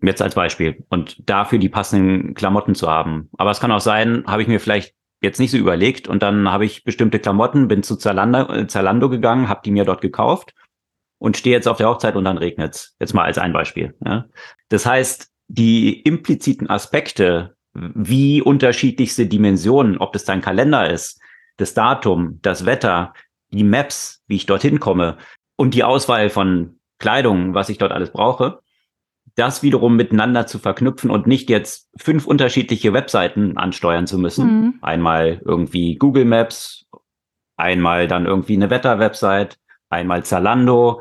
Speaker 1: Jetzt als Beispiel. Und dafür die passenden Klamotten zu haben. Aber es kann auch sein, habe ich mir vielleicht jetzt nicht so überlegt und dann habe ich bestimmte Klamotten, bin zu Zalando, äh, Zalando gegangen, habe die mir dort gekauft und stehe jetzt auf der Hochzeit und dann regnet's. Jetzt mal als ein Beispiel. Ja. Das heißt, die impliziten Aspekte, wie unterschiedlichste Dimensionen, ob das dein Kalender ist, das Datum, das Wetter, die Maps, wie ich dorthin komme und die Auswahl von Kleidung, was ich dort alles brauche, das wiederum miteinander zu verknüpfen und nicht jetzt fünf unterschiedliche Webseiten ansteuern zu müssen. Mhm. Einmal irgendwie Google Maps, einmal dann irgendwie eine Wetter-Website, einmal Zalando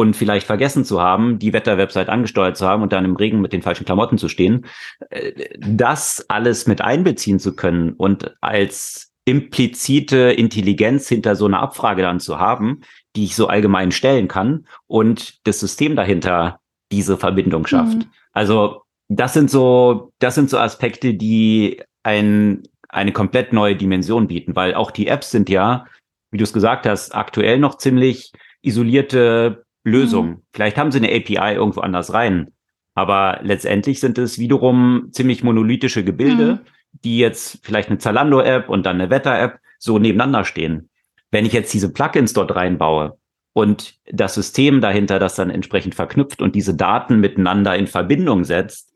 Speaker 1: und vielleicht vergessen zu haben, die Wetter-Website angesteuert zu haben und dann im Regen mit den falschen Klamotten zu stehen. Äh, das alles mit einbeziehen zu können und als implizite Intelligenz hinter so einer Abfrage dann zu haben, die ich so allgemein stellen kann und das System dahinter diese Verbindung schafft. Mhm. Also das sind so, das sind so Aspekte, die ein, eine komplett neue Dimension bieten, weil auch die Apps sind ja, wie du es gesagt hast, aktuell noch ziemlich isolierte Lösungen. Mhm. Vielleicht haben sie eine API irgendwo anders rein, aber letztendlich sind es wiederum ziemlich monolithische Gebilde, mhm. die jetzt vielleicht eine Zalando-App und dann eine Wetter-App so nebeneinander stehen. Wenn ich jetzt diese Plugins dort reinbaue, und das System dahinter das dann entsprechend verknüpft und diese Daten miteinander in Verbindung setzt,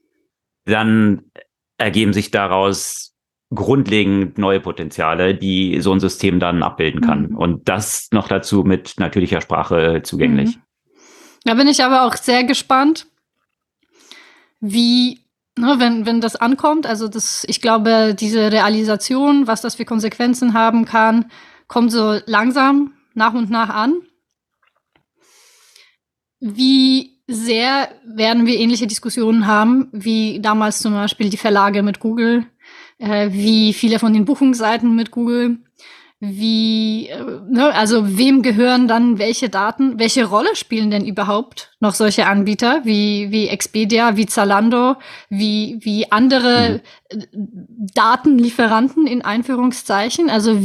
Speaker 1: dann ergeben sich daraus grundlegend neue Potenziale, die so ein System dann abbilden kann. Mhm. Und das noch dazu mit natürlicher Sprache zugänglich. Mhm.
Speaker 2: Da bin ich aber auch sehr gespannt, wie, ne, wenn, wenn das ankommt, also das, ich glaube, diese Realisation, was das für Konsequenzen haben kann, kommt so langsam nach und nach an. Wie sehr werden wir ähnliche Diskussionen haben, wie damals zum Beispiel die Verlage mit Google, äh, wie viele von den Buchungsseiten mit Google, wie, äh, ne, also wem gehören dann welche Daten, welche Rolle spielen denn überhaupt noch solche Anbieter wie, wie Expedia, wie Zalando, wie, wie andere mhm. Datenlieferanten in Einführungszeichen? Also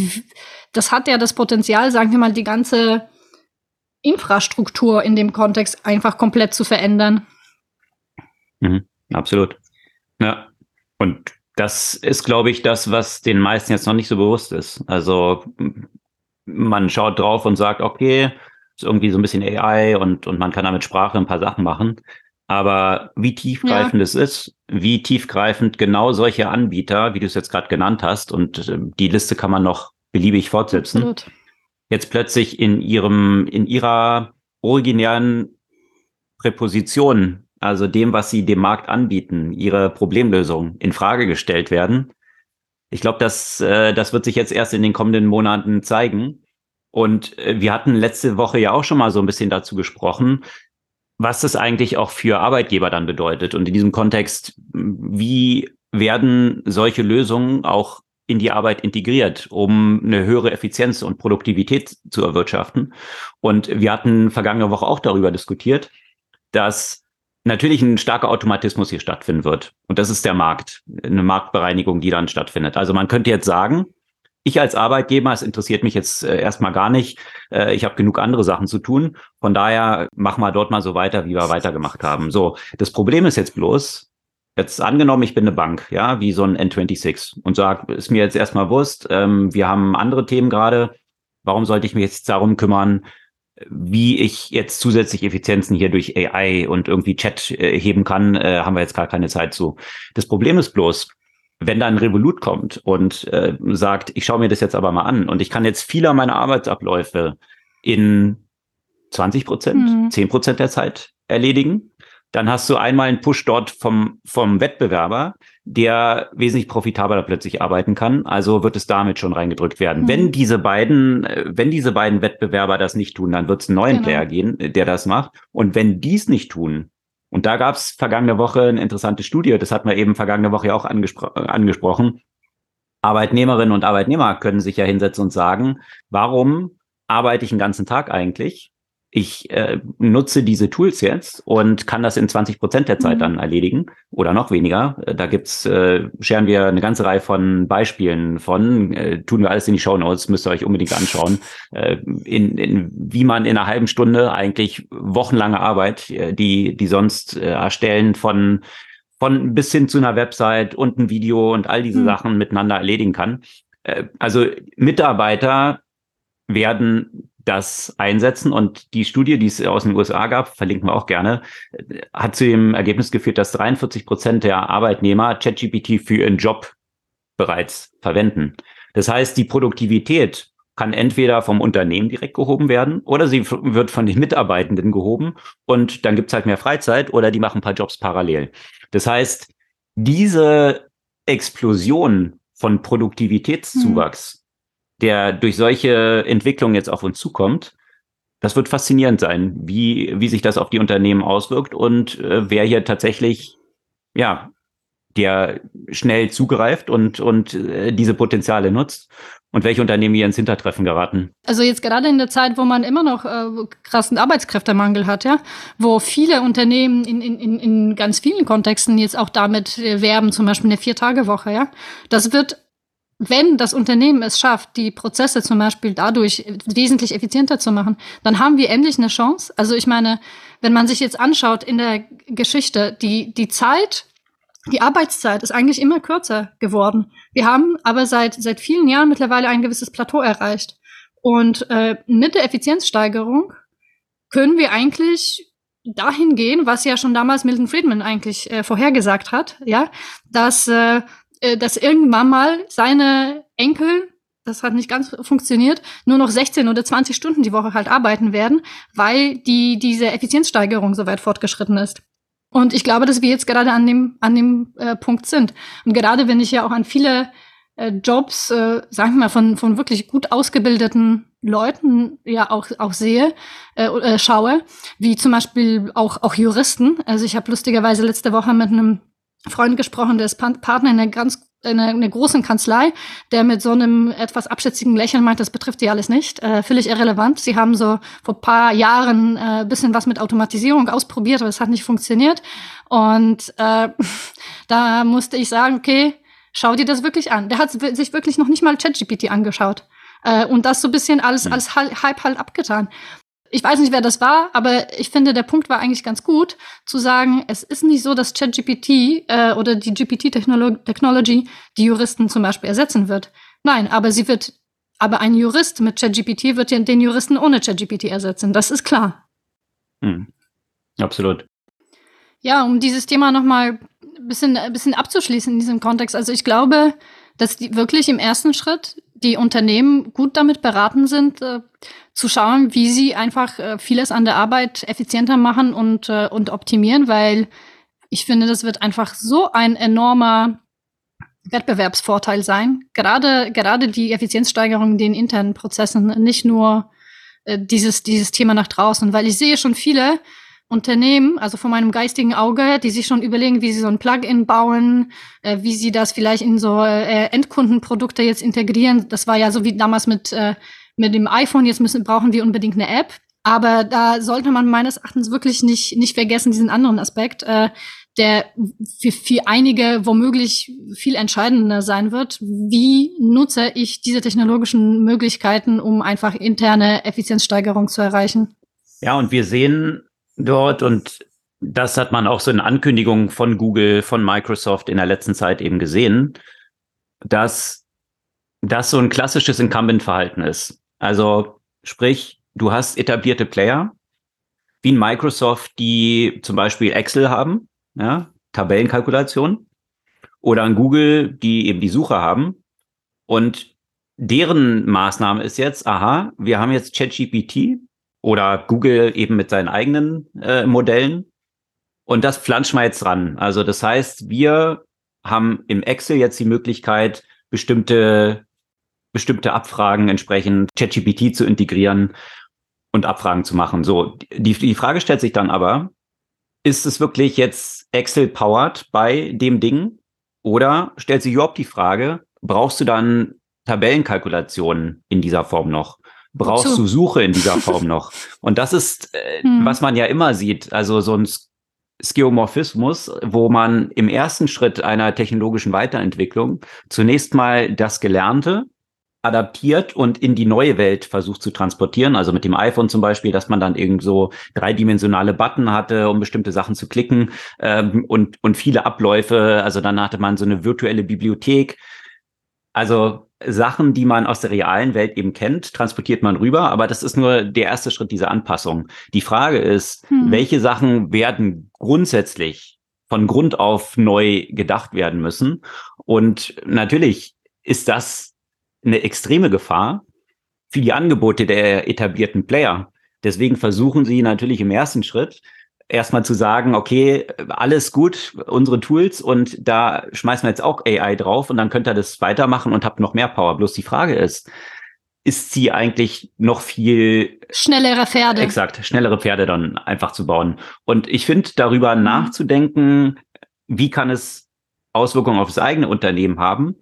Speaker 2: das hat ja das Potenzial, sagen wir mal, die ganze Infrastruktur in dem Kontext einfach komplett zu verändern.
Speaker 1: Mhm, absolut. Ja. Und das ist, glaube ich, das, was den meisten jetzt noch nicht so bewusst ist. Also man schaut drauf und sagt, okay, ist irgendwie so ein bisschen AI und, und man kann damit Sprache ein paar Sachen machen. Aber wie tiefgreifend ja. es ist, wie tiefgreifend genau solche Anbieter, wie du es jetzt gerade genannt hast, und äh, die Liste kann man noch beliebig fortsetzen, Absolut jetzt plötzlich in ihrem, in ihrer originären Präposition, also dem, was sie dem Markt anbieten, ihre Problemlösung in Frage gestellt werden. Ich glaube, das, äh, das wird sich jetzt erst in den kommenden Monaten zeigen. Und äh, wir hatten letzte Woche ja auch schon mal so ein bisschen dazu gesprochen, was das eigentlich auch für Arbeitgeber dann bedeutet. Und in diesem Kontext, wie werden solche Lösungen auch in die Arbeit integriert, um eine höhere Effizienz und Produktivität zu erwirtschaften. Und wir hatten vergangene Woche auch darüber diskutiert, dass natürlich ein starker Automatismus hier stattfinden wird. Und das ist der Markt, eine Marktbereinigung, die dann stattfindet. Also man könnte jetzt sagen, ich als Arbeitgeber, es interessiert mich jetzt äh, erstmal gar nicht. Äh, ich habe genug andere Sachen zu tun. Von daher machen wir dort mal so weiter, wie wir weitergemacht haben. So, das Problem ist jetzt bloß, Jetzt angenommen, ich bin eine Bank, ja, wie so ein N26 und sage, ist mir jetzt erstmal bewusst, ähm, wir haben andere Themen gerade. Warum sollte ich mich jetzt darum kümmern, wie ich jetzt zusätzlich Effizienzen hier durch AI und irgendwie Chat äh, heben kann, äh, haben wir jetzt gar keine Zeit zu. Das Problem ist bloß, wenn da ein Revolut kommt und äh, sagt, ich schaue mir das jetzt aber mal an und ich kann jetzt viele meiner Arbeitsabläufe in 20 Prozent, mhm. 10 Prozent der Zeit erledigen, dann hast du einmal einen Push dort vom, vom Wettbewerber, der wesentlich profitabler plötzlich arbeiten kann. Also wird es damit schon reingedrückt werden. Mhm. Wenn diese beiden, wenn diese beiden Wettbewerber das nicht tun, dann wird es einen neuen genau. Player gehen, der das macht. Und wenn die es nicht tun, und da gab es vergangene Woche eine interessante Studie, das hatten wir eben vergangene Woche auch angespro angesprochen. Arbeitnehmerinnen und Arbeitnehmer können sich ja hinsetzen und sagen, warum arbeite ich den ganzen Tag eigentlich? Ich äh, nutze diese Tools jetzt und kann das in 20 Prozent der Zeit mhm. dann erledigen oder noch weniger. Äh, da gibt's, äh, scheren wir eine ganze Reihe von Beispielen von, äh, tun wir alles in die Show Notes, müsst ihr euch unbedingt anschauen, äh, in, in, wie man in einer halben Stunde eigentlich wochenlange Arbeit, äh, die, die sonst äh, erstellen von von bis hin zu einer Website und ein Video und all diese mhm. Sachen miteinander erledigen kann. Äh, also Mitarbeiter werden das einsetzen. Und die Studie, die es aus den USA gab, verlinken wir auch gerne, hat zu dem Ergebnis geführt, dass 43 Prozent der Arbeitnehmer ChatGPT für ihren Job bereits verwenden. Das heißt, die Produktivität kann entweder vom Unternehmen direkt gehoben werden oder sie wird von den Mitarbeitenden gehoben und dann gibt es halt mehr Freizeit oder die machen ein paar Jobs parallel. Das heißt, diese Explosion von Produktivitätszuwachs, der durch solche Entwicklungen jetzt auf uns zukommt, das wird faszinierend sein, wie, wie sich das auf die Unternehmen auswirkt und äh, wer hier tatsächlich, ja, der schnell zugreift und, und äh, diese Potenziale nutzt und welche Unternehmen hier ins Hintertreffen geraten.
Speaker 2: Also jetzt gerade in der Zeit, wo man immer noch äh, krassen Arbeitskräftemangel hat, ja, wo viele Unternehmen in, in, in ganz vielen Kontexten jetzt auch damit äh, werben, zum Beispiel eine Vier-Tage-Woche, ja, das wird wenn das Unternehmen es schafft, die Prozesse zum Beispiel dadurch wesentlich effizienter zu machen, dann haben wir endlich eine Chance. Also ich meine, wenn man sich jetzt anschaut in der Geschichte, die, die Zeit, die Arbeitszeit ist eigentlich immer kürzer geworden. Wir haben aber seit, seit vielen Jahren mittlerweile ein gewisses Plateau erreicht. Und äh, mit der Effizienzsteigerung können wir eigentlich dahin gehen, was ja schon damals Milton Friedman eigentlich äh, vorhergesagt hat, ja, dass äh, äh, dass irgendwann mal seine Enkel, das hat nicht ganz funktioniert, nur noch 16 oder 20 Stunden die Woche halt arbeiten werden, weil die, diese Effizienzsteigerung so weit fortgeschritten ist. Und ich glaube, dass wir jetzt gerade an dem, an dem äh, Punkt sind. Und gerade wenn ich ja auch an viele äh, Jobs, äh, sagen wir mal, von, von wirklich gut ausgebildeten Leuten ja auch, auch sehe, äh, äh, schaue, wie zum Beispiel auch, auch Juristen. Also ich habe lustigerweise letzte Woche mit einem Freund gesprochen, der ist Partner in einer ganz in einer, einer großen Kanzlei, der mit so einem etwas abschätzigen Lächeln meint, das betrifft die alles nicht, äh, völlig irrelevant. Sie haben so vor paar Jahren äh, bisschen was mit Automatisierung ausprobiert, aber es hat nicht funktioniert. Und äh, da musste ich sagen, okay, schau dir das wirklich an. Der hat sich wirklich noch nicht mal ChatGPT angeschaut. Äh, und das so ein bisschen alles hm. als Hype halt abgetan ich weiß nicht, wer das war, aber ich finde, der Punkt war eigentlich ganz gut, zu sagen, es ist nicht so, dass ChatGPT äh, oder die GPT-Technology die Juristen zum Beispiel ersetzen wird. Nein, aber sie wird, aber ein Jurist mit ChatGPT wird ja den Juristen ohne ChatGPT ersetzen. Das ist klar.
Speaker 1: Hm. Absolut.
Speaker 2: Ja, um dieses Thema nochmal ein bisschen, ein bisschen abzuschließen in diesem Kontext. Also ich glaube, dass die wirklich im ersten Schritt die Unternehmen gut damit beraten sind, äh, zu schauen, wie sie einfach äh, vieles an der Arbeit effizienter machen und, äh, und optimieren, weil ich finde, das wird einfach so ein enormer Wettbewerbsvorteil sein. Gerade, gerade die Effizienzsteigerung in den internen Prozessen, nicht nur äh, dieses, dieses Thema nach draußen, weil ich sehe schon viele, Unternehmen, also von meinem geistigen Auge, die sich schon überlegen, wie sie so ein Plugin bauen, äh, wie sie das vielleicht in so äh, Endkundenprodukte jetzt integrieren. Das war ja so wie damals mit, äh, mit dem iPhone, jetzt müssen, brauchen wir unbedingt eine App. Aber da sollte man meines Erachtens wirklich nicht, nicht vergessen, diesen anderen Aspekt, äh, der für, für einige womöglich viel entscheidender sein wird. Wie nutze ich diese technologischen Möglichkeiten, um einfach interne Effizienzsteigerung zu erreichen?
Speaker 1: Ja, und wir sehen dort und das hat man auch so in Ankündigungen von Google, von Microsoft in der letzten Zeit eben gesehen, dass das so ein klassisches Incumbent-Verhalten ist. Also sprich, du hast etablierte Player, wie Microsoft, die zum Beispiel Excel haben, ja, Tabellenkalkulation, oder an Google, die eben die Suche haben. Und deren Maßnahme ist jetzt, aha, wir haben jetzt ChatGPT, oder Google eben mit seinen eigenen äh, Modellen. Und das pflanzen wir jetzt ran. Also das heißt, wir haben im Excel jetzt die Möglichkeit, bestimmte, bestimmte Abfragen entsprechend ChatGPT zu integrieren und Abfragen zu machen. So, die, die Frage stellt sich dann aber, ist es wirklich jetzt Excel-powered bei dem Ding? Oder stellt sich überhaupt die Frage, brauchst du dann Tabellenkalkulationen in dieser Form noch? brauchst Wozu? du Suche in dieser Form noch. Und das ist, äh, hm. was man ja immer sieht. Also so ein Skeuomorphismus, wo man im ersten Schritt einer technologischen Weiterentwicklung zunächst mal das Gelernte adaptiert und in die neue Welt versucht zu transportieren. Also mit dem iPhone zum Beispiel, dass man dann irgend so dreidimensionale Button hatte, um bestimmte Sachen zu klicken ähm, und, und viele Abläufe. Also dann hatte man so eine virtuelle Bibliothek. Also Sachen, die man aus der realen Welt eben kennt, transportiert man rüber, aber das ist nur der erste Schritt dieser Anpassung. Die Frage ist, hm. welche Sachen werden grundsätzlich von Grund auf neu gedacht werden müssen? Und natürlich ist das eine extreme Gefahr für die Angebote der etablierten Player. Deswegen versuchen sie natürlich im ersten Schritt erstmal zu sagen, okay, alles gut, unsere Tools und da schmeißen wir jetzt auch AI drauf und dann könnt ihr das weitermachen und habt noch mehr Power. Bloß die Frage ist, ist sie eigentlich noch viel
Speaker 2: schnellere Pferde?
Speaker 1: Exakt, schnellere Pferde dann einfach zu bauen. Und ich finde, darüber mhm. nachzudenken, wie kann es Auswirkungen auf das eigene Unternehmen haben,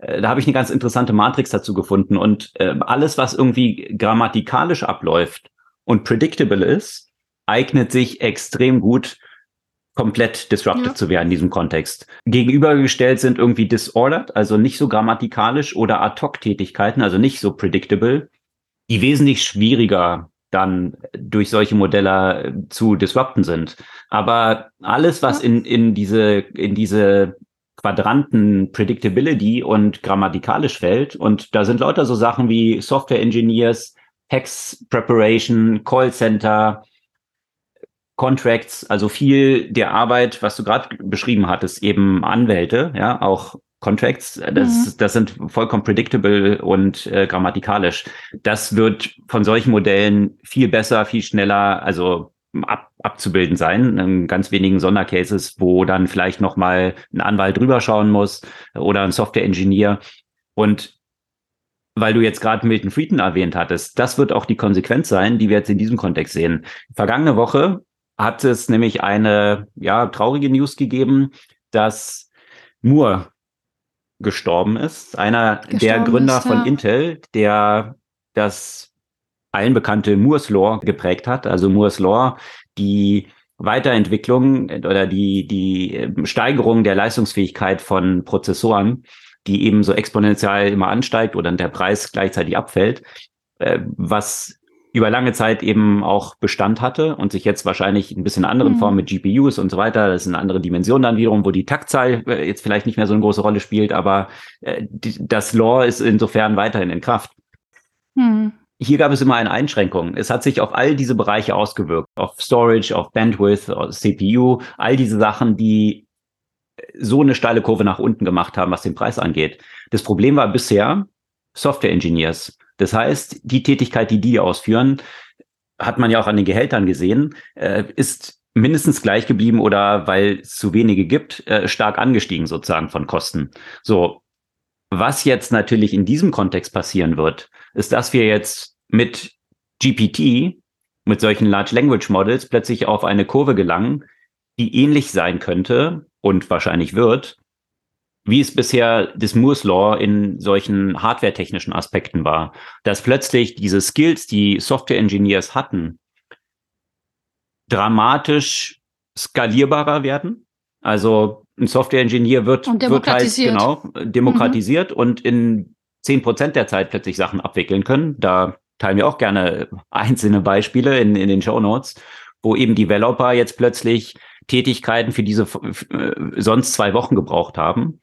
Speaker 1: da habe ich eine ganz interessante Matrix dazu gefunden. Und äh, alles, was irgendwie grammatikalisch abläuft und predictable ist, eignet sich extrem gut, komplett disrupted ja. zu werden in diesem Kontext. Gegenübergestellt sind irgendwie disordered, also nicht so grammatikalisch oder Ad-Hoc-Tätigkeiten, also nicht so predictable, die wesentlich schwieriger dann durch solche Modelle äh, zu disrupten sind. Aber alles, was ja. in, in diese, in diese Quadranten Predictability und grammatikalisch fällt. Und da sind lauter so Sachen wie Software Engineers, Hex Preparation, Call Center, Contracts, also viel der Arbeit, was du gerade beschrieben hattest, eben Anwälte, ja, auch Contracts, das, mhm. das sind vollkommen predictable und äh, grammatikalisch. Das wird von solchen Modellen viel besser, viel schneller, also ab, abzubilden sein. In ganz wenigen Sondercases, wo dann vielleicht noch mal ein Anwalt drüber schauen muss oder ein Software-Engineer. Und weil du jetzt gerade Milton Friedman erwähnt hattest, das wird auch die Konsequenz sein, die wir jetzt in diesem Kontext sehen. Vergangene Woche hat es nämlich eine ja traurige News gegeben, dass Moore gestorben ist, einer gestorben der Gründer ist, ja. von Intel, der das allen bekannte Moore's Law geprägt hat. Also Moore's Law, die Weiterentwicklung oder die, die ähm, Steigerung der Leistungsfähigkeit von Prozessoren, die eben so exponentiell immer ansteigt oder der Preis gleichzeitig abfällt, äh, was über lange Zeit eben auch Bestand hatte und sich jetzt wahrscheinlich ein bisschen anderen mhm. Formen mit GPUs und so weiter, das ist eine andere Dimension dann wiederum, wo die Taktzahl äh, jetzt vielleicht nicht mehr so eine große Rolle spielt, aber äh, das Law ist insofern weiterhin in Kraft. Mhm. Hier gab es immer eine Einschränkung. Es hat sich auf all diese Bereiche ausgewirkt, auf Storage, auf Bandwidth, auf CPU, all diese Sachen, die so eine steile Kurve nach unten gemacht haben, was den Preis angeht. Das Problem war bisher Software Engineers. Das heißt, die Tätigkeit, die die ausführen, hat man ja auch an den Gehältern gesehen, äh, ist mindestens gleich geblieben oder weil es zu wenige gibt, äh, stark angestiegen sozusagen von Kosten. So, was jetzt natürlich in diesem Kontext passieren wird, ist, dass wir jetzt mit GPT, mit solchen Large Language Models plötzlich auf eine Kurve gelangen, die ähnlich sein könnte und wahrscheinlich wird, wie es bisher des Moore's Law in solchen hardware-technischen Aspekten war. Dass plötzlich diese Skills, die Software-Engineers hatten, dramatisch skalierbarer werden. Also ein Software-Engineer wird, wird halt genau demokratisiert mhm. und in zehn Prozent der Zeit plötzlich Sachen abwickeln können. Da teilen wir auch gerne einzelne Beispiele in, in den Show Notes, wo eben Developer jetzt plötzlich Tätigkeiten für diese äh, sonst zwei Wochen gebraucht haben,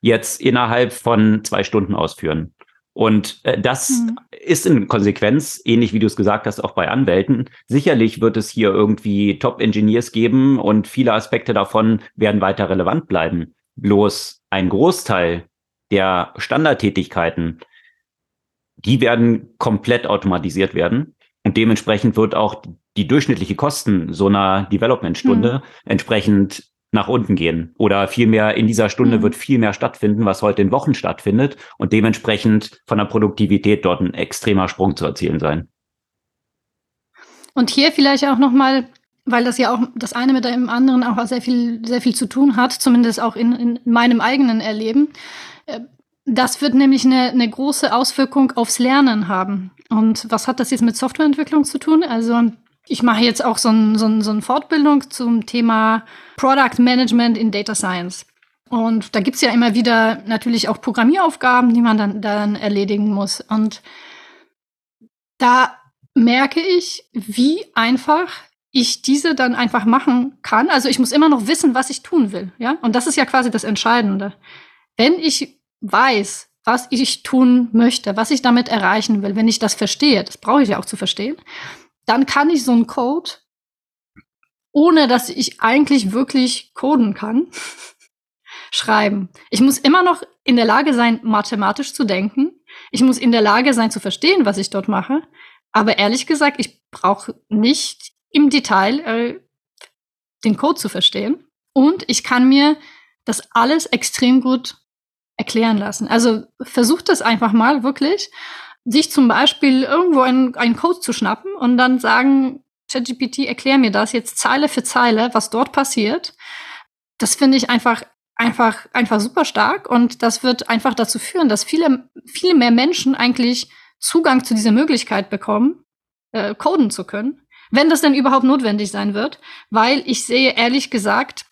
Speaker 1: jetzt innerhalb von zwei Stunden ausführen. Und äh, das mhm. ist in Konsequenz, ähnlich wie du es gesagt hast, auch bei Anwälten. Sicherlich wird es hier irgendwie Top-Engineers geben und viele Aspekte davon werden weiter relevant bleiben. Bloß ein Großteil der Standardtätigkeiten, die werden komplett automatisiert werden. Und dementsprechend wird auch die durchschnittliche Kosten so einer Development-Stunde hm. entsprechend nach unten gehen. Oder vielmehr in dieser Stunde hm. wird viel mehr stattfinden, was heute in Wochen stattfindet. Und dementsprechend von der Produktivität dort ein extremer Sprung zu erzielen sein.
Speaker 2: Und hier vielleicht auch nochmal, weil das ja auch das eine mit dem anderen auch sehr viel, sehr viel zu tun hat, zumindest auch in, in meinem eigenen Erleben. Äh, Das wird nämlich eine, eine große Auswirkung aufs Lernen haben. Und was hat das jetzt mit Softwareentwicklung zu tun? Also ich mache jetzt auch so, ein, so, ein, so eine Fortbildung zum Thema Product Management in Data Science. Und da gibt's ja immer wieder natürlich auch Programmieraufgaben, die man dann, dann erledigen muss. Und da merke ich, wie einfach ich diese dann einfach machen kann. Also ich muss immer noch wissen, was ich tun will. Ja, und das ist ja quasi das Entscheidende. Wenn ich weiß, was ich tun möchte, was ich damit erreichen will, wenn ich das verstehe, das brauche ich ja auch zu verstehen, dann kann ich so einen Code, ohne dass ich eigentlich wirklich coden kann, schreiben. Ich muss immer noch in der Lage sein, mathematisch zu denken. Ich muss in der Lage sein, zu verstehen, was ich dort mache. Aber ehrlich gesagt, ich brauche nicht im Detail äh, den Code zu verstehen. Und ich kann mir das alles extrem gut erklären lassen. Also versucht das einfach mal wirklich, sich zum Beispiel irgendwo einen, einen Code zu schnappen und dann sagen, ChatGPT, erklär mir das jetzt Zeile für Zeile, was dort passiert. Das finde ich einfach einfach einfach super stark und das wird einfach dazu führen, dass viele viele mehr Menschen eigentlich Zugang zu dieser Möglichkeit bekommen, äh, coden zu können, wenn das denn überhaupt notwendig sein wird, weil ich sehe ehrlich gesagt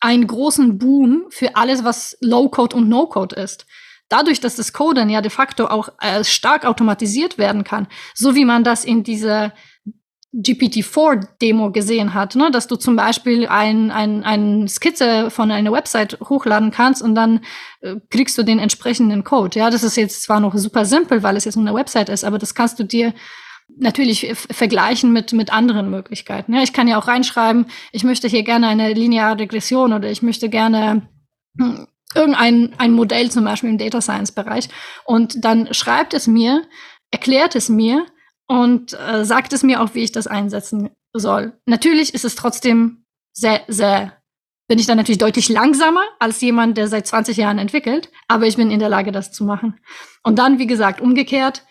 Speaker 2: einen großen Boom für alles, was Low-Code und No-Code ist. Dadurch, dass das Coden ja de facto auch äh, stark automatisiert werden kann, so wie man das in dieser GPT-4-Demo gesehen hat, ne? dass du zum Beispiel ein, ein, ein Skizze von einer Website hochladen kannst und dann äh, kriegst du den entsprechenden Code. Ja, das ist jetzt zwar noch super simpel, weil es jetzt nur eine Website ist, aber das kannst du dir natürlich vergleichen mit, mit anderen Möglichkeiten. Ja, ich kann ja auch reinschreiben, ich möchte hier gerne eine lineare Regression oder ich möchte gerne hm, irgendein ein Modell zum Beispiel im Data Science Bereich und dann schreibt es mir, erklärt es mir und äh, sagt es mir auch, wie ich das einsetzen soll. Natürlich ist es trotzdem sehr, sehr, bin ich dann natürlich deutlich langsamer als jemand, der seit 20 Jahren entwickelt, aber ich bin in der Lage, das zu machen. Und dann, wie gesagt, umgekehrt,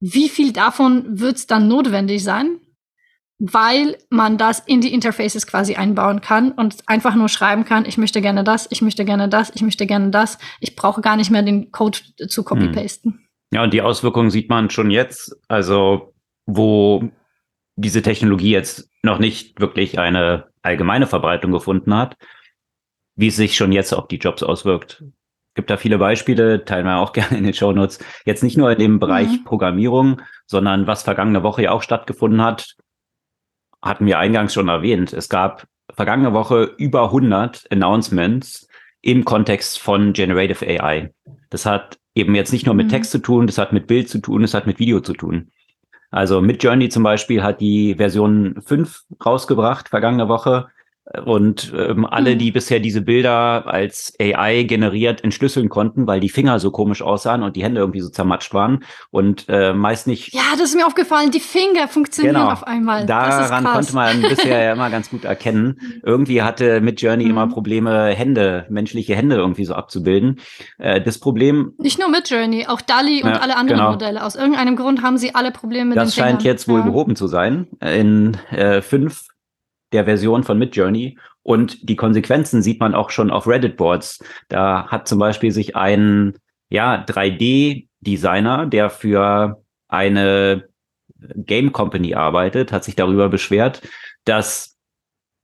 Speaker 2: wie viel davon wird es dann notwendig sein? Weil man das in die Interfaces quasi einbauen kann und einfach nur schreiben kann, ich möchte gerne das, ich möchte gerne das, ich möchte gerne das. Ich brauche gar nicht mehr den Code zu copy-pasten. Hm.
Speaker 1: Ja, und die Auswirkungen sieht man schon jetzt. Also, wo diese Technologie jetzt noch nicht wirklich eine allgemeine Verbreitung gefunden hat, wie es sich schon jetzt auf die Jobs auswirkt gibt da viele Beispiele, teilen wir auch gerne in den Show Notes. Jetzt nicht nur in dem Bereich mhm. Programmierung, sondern was vergangene Woche ja auch stattgefunden hat, hatten wir eingangs schon erwähnt. Es gab vergangene Woche über 100 Announcements im Kontext von Generative AI. Das hat eben jetzt nicht nur mit mhm. Text zu tun, das hat mit Bild zu tun, das hat mit Video zu tun. Also Midjourney zum Beispiel hat die Version 5 rausgebracht vergangene Woche. Und ähm, alle, mhm. die bisher diese Bilder als AI generiert entschlüsseln konnten, weil die Finger so komisch aussahen und die Hände irgendwie so zermatscht waren und äh, meist nicht.
Speaker 2: Ja, das ist mir aufgefallen. Die Finger funktionieren genau. auf einmal.
Speaker 1: Daran konnte man bisher ja immer ganz gut erkennen. Irgendwie hatte mit Journey mhm. immer Probleme, Hände, menschliche Hände irgendwie so abzubilden. Äh, das Problem.
Speaker 2: Nicht nur mit Journey, auch DALI und ja, alle anderen genau. Modelle. Aus irgendeinem Grund haben sie alle Probleme mit
Speaker 1: das den Fingern. Das scheint jetzt wohl ja. behoben zu sein. In äh, fünf der Version von Midjourney. Und die Konsequenzen sieht man auch schon auf Reddit-Boards. Da hat zum Beispiel sich ein ja, 3D-Designer, der für eine Game Company arbeitet, hat sich darüber beschwert, dass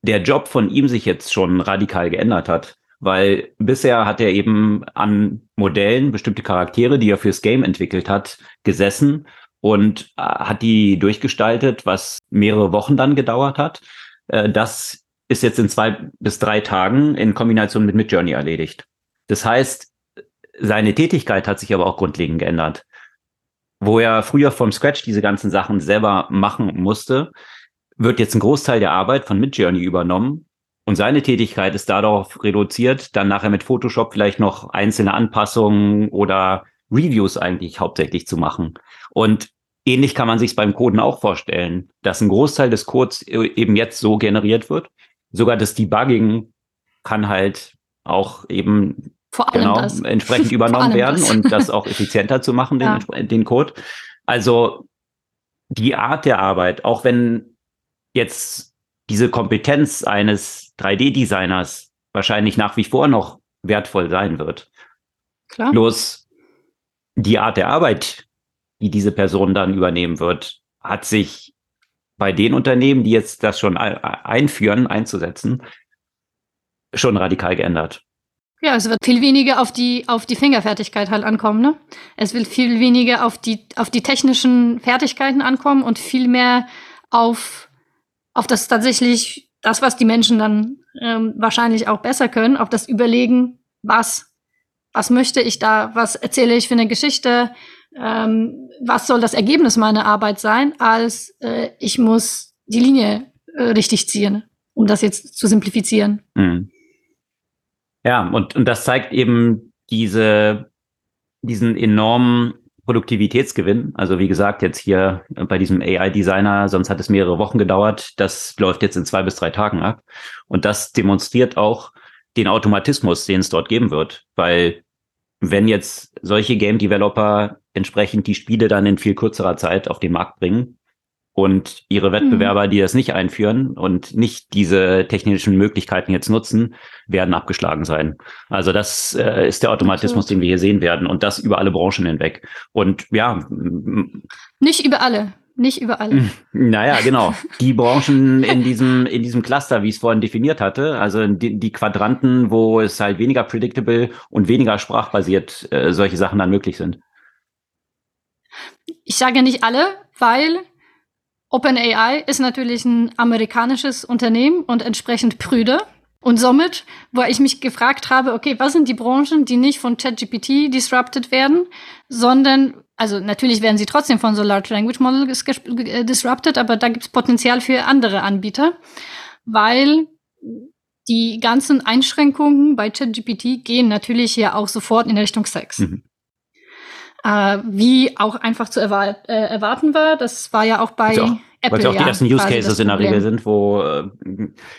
Speaker 1: der Job von ihm sich jetzt schon radikal geändert hat. Weil bisher hat er eben an Modellen bestimmte Charaktere, die er fürs Game entwickelt hat, gesessen und äh, hat die durchgestaltet, was mehrere Wochen dann gedauert hat. Äh, das ist jetzt in zwei bis drei Tagen in Kombination mit Midjourney erledigt. Das heißt, seine Tätigkeit hat sich aber auch grundlegend geändert. Wo er früher vom Scratch diese ganzen Sachen selber machen musste, wird jetzt ein Großteil der Arbeit von Midjourney übernommen. Und seine Tätigkeit ist darauf reduziert, dann nachher mit Photoshop vielleicht noch einzelne Anpassungen oder Reviews eigentlich hauptsächlich zu machen. Und Ähnlich kann man sich beim Coden auch vorstellen, dass ein Großteil des Codes e-, eben jetzt so generiert wird. Sogar das Debugging kann halt auch eben genau, entsprechend übernommen werden das. und das auch effizienter zu machen, den, ja. den Code. Also die Art der Arbeit, auch wenn jetzt diese Kompetenz eines 3D-Designers wahrscheinlich nach wie vor noch wertvoll sein wird, Klar. Bloß die Art der Arbeit, die diese Person dann übernehmen wird, hat sich bei den Unternehmen, die jetzt das schon einführen, einzusetzen, schon radikal geändert.
Speaker 2: Ja, es wird viel weniger auf die, auf die Fingerfertigkeit halt ankommen, ne? Es wird viel weniger auf die, auf die technischen Fertigkeiten ankommen und viel mehr auf, auf das tatsächlich, das, was die Menschen dann ähm, wahrscheinlich auch besser können, auf das Überlegen, was, was möchte ich da, was erzähle ich für eine Geschichte, ähm, was soll das Ergebnis meiner Arbeit sein, als äh, ich muss die Linie äh, richtig ziehen, um das jetzt zu simplifizieren. Mhm.
Speaker 1: Ja, und, und das zeigt eben diese, diesen enormen Produktivitätsgewinn. Also wie gesagt, jetzt hier bei diesem AI-Designer, sonst hat es mehrere Wochen gedauert. Das läuft jetzt in zwei bis drei Tagen ab. Und das demonstriert auch den Automatismus, den es dort geben wird. Weil wenn jetzt solche Game Developer entsprechend die Spiele dann in viel kürzerer Zeit auf den Markt bringen, und ihre Wettbewerber, mhm. die das nicht einführen und nicht diese technischen Möglichkeiten jetzt nutzen, werden abgeschlagen sein. Also das äh, ist der Automatismus, den wir hier sehen werden und das über alle Branchen hinweg. Und ja.
Speaker 2: Nicht über alle. Nicht über alle.
Speaker 1: Naja, genau. Die Branchen in diesem, in diesem Cluster, wie ich es vorhin definiert hatte, also die, die Quadranten, wo es halt weniger predictable und weniger sprachbasiert äh, solche Sachen dann möglich sind.
Speaker 2: Ich sage nicht alle, weil OpenAI ist natürlich ein amerikanisches Unternehmen und entsprechend prüde. Und somit, wo ich mich gefragt habe, okay, was sind die Branchen, die nicht von ChatGPT disrupted werden, sondern, also natürlich werden sie trotzdem von so Large Language Models äh, disrupted, aber da gibt es Potenzial für andere Anbieter, weil die ganzen Einschränkungen bei ChatGPT gehen natürlich ja auch sofort in Richtung Sex. Mhm äh, wie auch einfach zu erwar äh, erwarten war. Das war ja auch bei also Apple.
Speaker 1: Weil es auch die ersten Use Cases in der Regel sind, wo äh,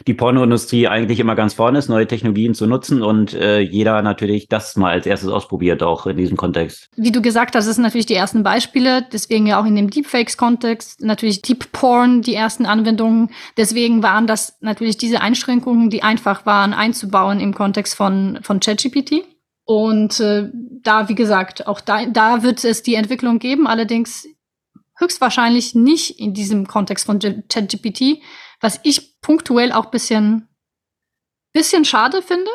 Speaker 1: die Pornoindustrie eigentlich immer ganz vorne ist, neue Technologien zu nutzen und äh, jeder natürlich das mal als erstes ausprobiert, auch in diesem Kontext.
Speaker 2: Wie du gesagt hast, das sind natürlich die ersten Beispiele, deswegen ja auch in dem Deepfakes-Kontext, natürlich Deep Porn, die ersten Anwendungen. Deswegen waren das natürlich diese Einschränkungen, die einfach waren einzubauen im Kontext von, von ChatGPT. Und äh, da, wie gesagt, auch da, da wird es die Entwicklung geben, allerdings höchstwahrscheinlich nicht in diesem Kontext von ChatGPT, was ich punktuell auch bisschen, bisschen schade finde,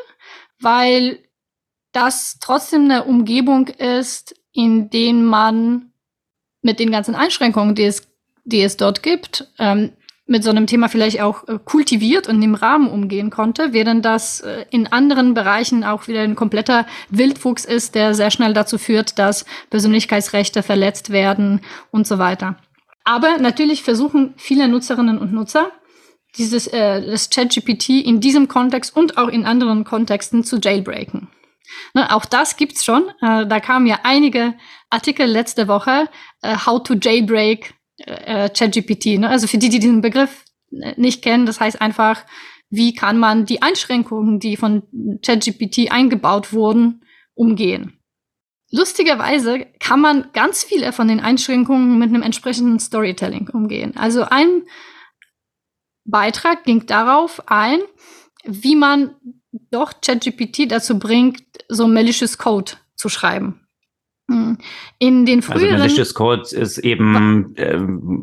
Speaker 2: weil das trotzdem eine Umgebung ist, in dem man mit den ganzen Einschränkungen, die es, die es dort gibt, ähm, mit so einem Thema vielleicht auch äh, kultiviert und im Rahmen umgehen konnte, während das äh, in anderen Bereichen auch wieder ein kompletter Wildwuchs ist, der sehr schnell dazu führt, dass Persönlichkeitsrechte verletzt werden und so weiter. Aber natürlich versuchen viele Nutzerinnen und Nutzer, dieses äh, das ChatGPT in diesem Kontext und auch in anderen Kontexten zu jailbreaken. Ne, auch das gibt's schon. Äh, da kamen ja einige Artikel letzte Woche, äh, How to Jailbreak äh, ChatGPT. Ne? Also für die, die diesen Begriff äh, nicht kennen, das heißt einfach, wie kann man die Einschränkungen, die von ChatGPT eingebaut wurden, umgehen. Lustigerweise kann man ganz viele von den Einschränkungen mit einem entsprechenden Storytelling umgehen. Also ein Beitrag ging darauf ein, wie man doch ChatGPT dazu bringt, so malicious Code zu schreiben. Hm. In den also früheren. Also
Speaker 1: malicious Code ist eben äh,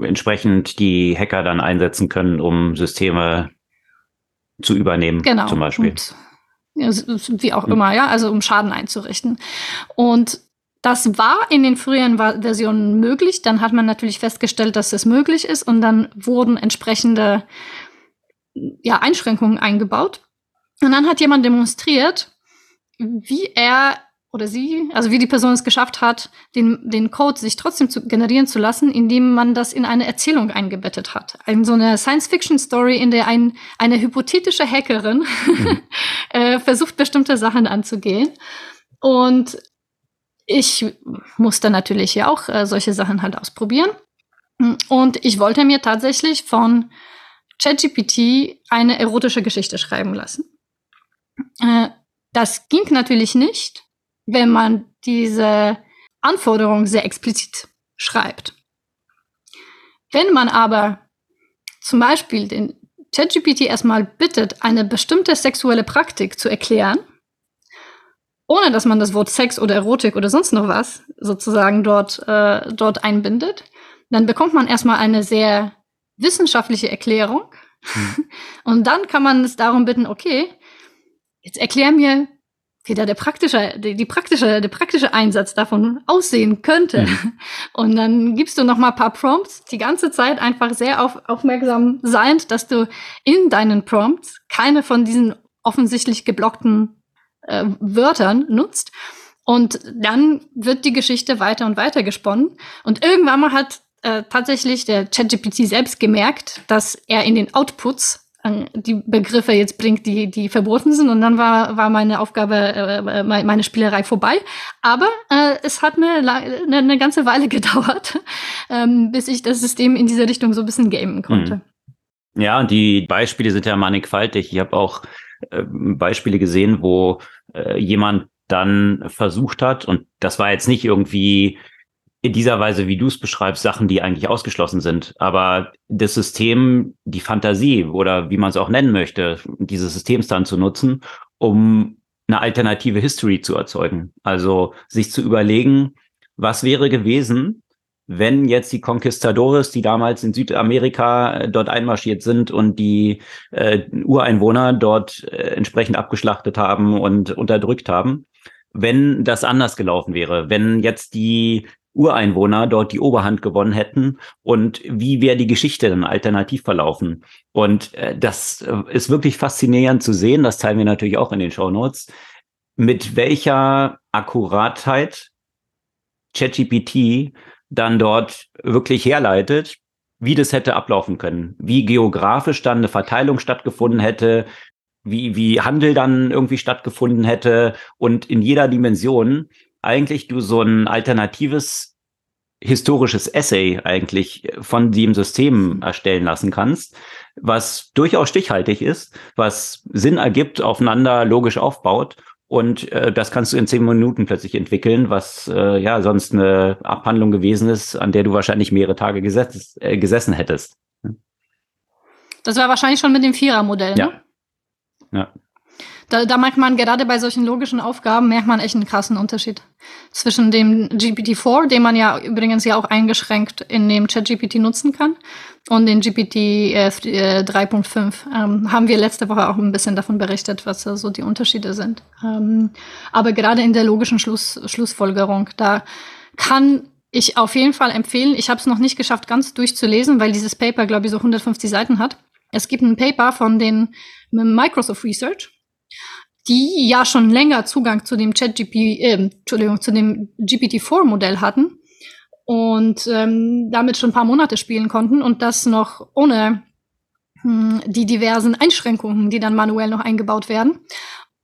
Speaker 1: entsprechend die Hacker dann einsetzen können, um Systeme zu übernehmen, genau. zum Beispiel. Und,
Speaker 2: wie auch hm. immer, ja, also um Schaden einzurichten. Und das war in den früheren Versionen möglich. Dann hat man natürlich festgestellt, dass es möglich ist und dann wurden entsprechende ja, Einschränkungen eingebaut. Und dann hat jemand demonstriert, wie er oder sie, also wie die Person es geschafft hat, den, den Code sich trotzdem zu generieren zu lassen, indem man das in eine Erzählung eingebettet hat. In so eine Science-Fiction-Story, in der ein, eine hypothetische Hackerin mhm. äh, versucht, bestimmte Sachen anzugehen. Und ich musste natürlich ja auch äh, solche Sachen halt ausprobieren. Und ich wollte mir tatsächlich von ChatGPT eine erotische Geschichte schreiben lassen. Äh, das ging natürlich nicht, wenn man diese Anforderungen sehr explizit schreibt. Wenn man aber zum Beispiel den ChatGPT erstmal bittet, eine bestimmte sexuelle Praktik zu erklären ohne dass man das Wort Sex oder Erotik oder sonst noch was sozusagen dort, äh, dort einbindet, dann bekommt man erstmal eine sehr wissenschaftliche Erklärung. Mhm. Und dann kann man es darum bitten, okay, jetzt erklär mir, wie da der praktische, die, die, praktische, der praktische Einsatz davon aussehen könnte. Mhm. Und dann gibst du noch mal ein paar Prompts, die ganze Zeit einfach sehr auf, aufmerksam sein, dass du in deinen Prompts keine von diesen offensichtlich geblockten äh, Wörtern nutzt. Und dann wird die Geschichte weiter und weiter gesponnen. Und irgendwann mal hat äh, tatsächlich der ChatGPT selbst gemerkt, dass er in den Outputs die Begriffe jetzt bringt, die, die verboten sind. Und dann war, war meine Aufgabe, äh, meine Spielerei vorbei. Aber äh, es hat eine, eine, eine ganze Weile gedauert, ähm, bis ich das System in diese Richtung so ein bisschen gamen konnte. Hm.
Speaker 1: Ja, und die Beispiele sind ja mannigfaltig. Ich habe auch äh, Beispiele gesehen, wo äh, jemand dann versucht hat, und das war jetzt nicht irgendwie in dieser Weise, wie du es beschreibst, Sachen, die eigentlich ausgeschlossen sind. Aber das System, die Fantasie oder wie man es auch nennen möchte, dieses Systems dann zu nutzen, um eine alternative History zu erzeugen. Also sich zu überlegen, was wäre gewesen, wenn jetzt die Conquistadores, die damals in Südamerika äh, dort einmarschiert sind und die äh, Ureinwohner dort äh, entsprechend abgeschlachtet haben und unterdrückt haben, wenn das anders gelaufen wäre, wenn jetzt die Ureinwohner dort die Oberhand gewonnen hätten und wie wäre die Geschichte dann alternativ verlaufen. Und äh, das äh, ist wirklich faszinierend zu sehen, das teilen wir natürlich auch in den Show Notes, mit welcher Akkuratheit ChatGPT dann dort wirklich herleitet, wie das hätte ablaufen können, wie geografisch dann eine Verteilung stattgefunden hätte, wie, wie Handel dann irgendwie stattgefunden hätte und in jeder Dimension eigentlich du so ein alternatives historisches Essay eigentlich von dem System erstellen lassen kannst, was durchaus stichhaltig ist, was Sinn ergibt, aufeinander logisch aufbaut. Und äh, das kannst du in zehn Minuten plötzlich entwickeln, was äh, ja sonst eine Abhandlung gewesen ist, an der du wahrscheinlich mehrere Tage gesetzt, äh, gesessen hättest.
Speaker 2: Das war wahrscheinlich schon mit dem Vierer-Modell, ne?
Speaker 1: Ja. Ja.
Speaker 2: Da, da merkt man gerade bei solchen logischen Aufgaben, merkt man echt einen krassen Unterschied zwischen dem GPT-4, den man ja übrigens ja auch eingeschränkt in dem ChatGPT nutzen kann, und den GPT äh, 3.5. Ähm, haben wir letzte Woche auch ein bisschen davon berichtet, was da so die Unterschiede sind. Ähm, aber gerade in der logischen Schluss, Schlussfolgerung, da kann ich auf jeden Fall empfehlen, ich habe es noch nicht geschafft, ganz durchzulesen, weil dieses Paper, glaube ich, so 150 Seiten hat. Es gibt ein Paper von den Microsoft Research, die ja schon länger Zugang zu dem ChatGP, äh, Entschuldigung, zu dem GPT-4-Modell hatten und ähm, damit schon ein paar Monate spielen konnten und das noch ohne hm, die diversen Einschränkungen, die dann manuell noch eingebaut werden.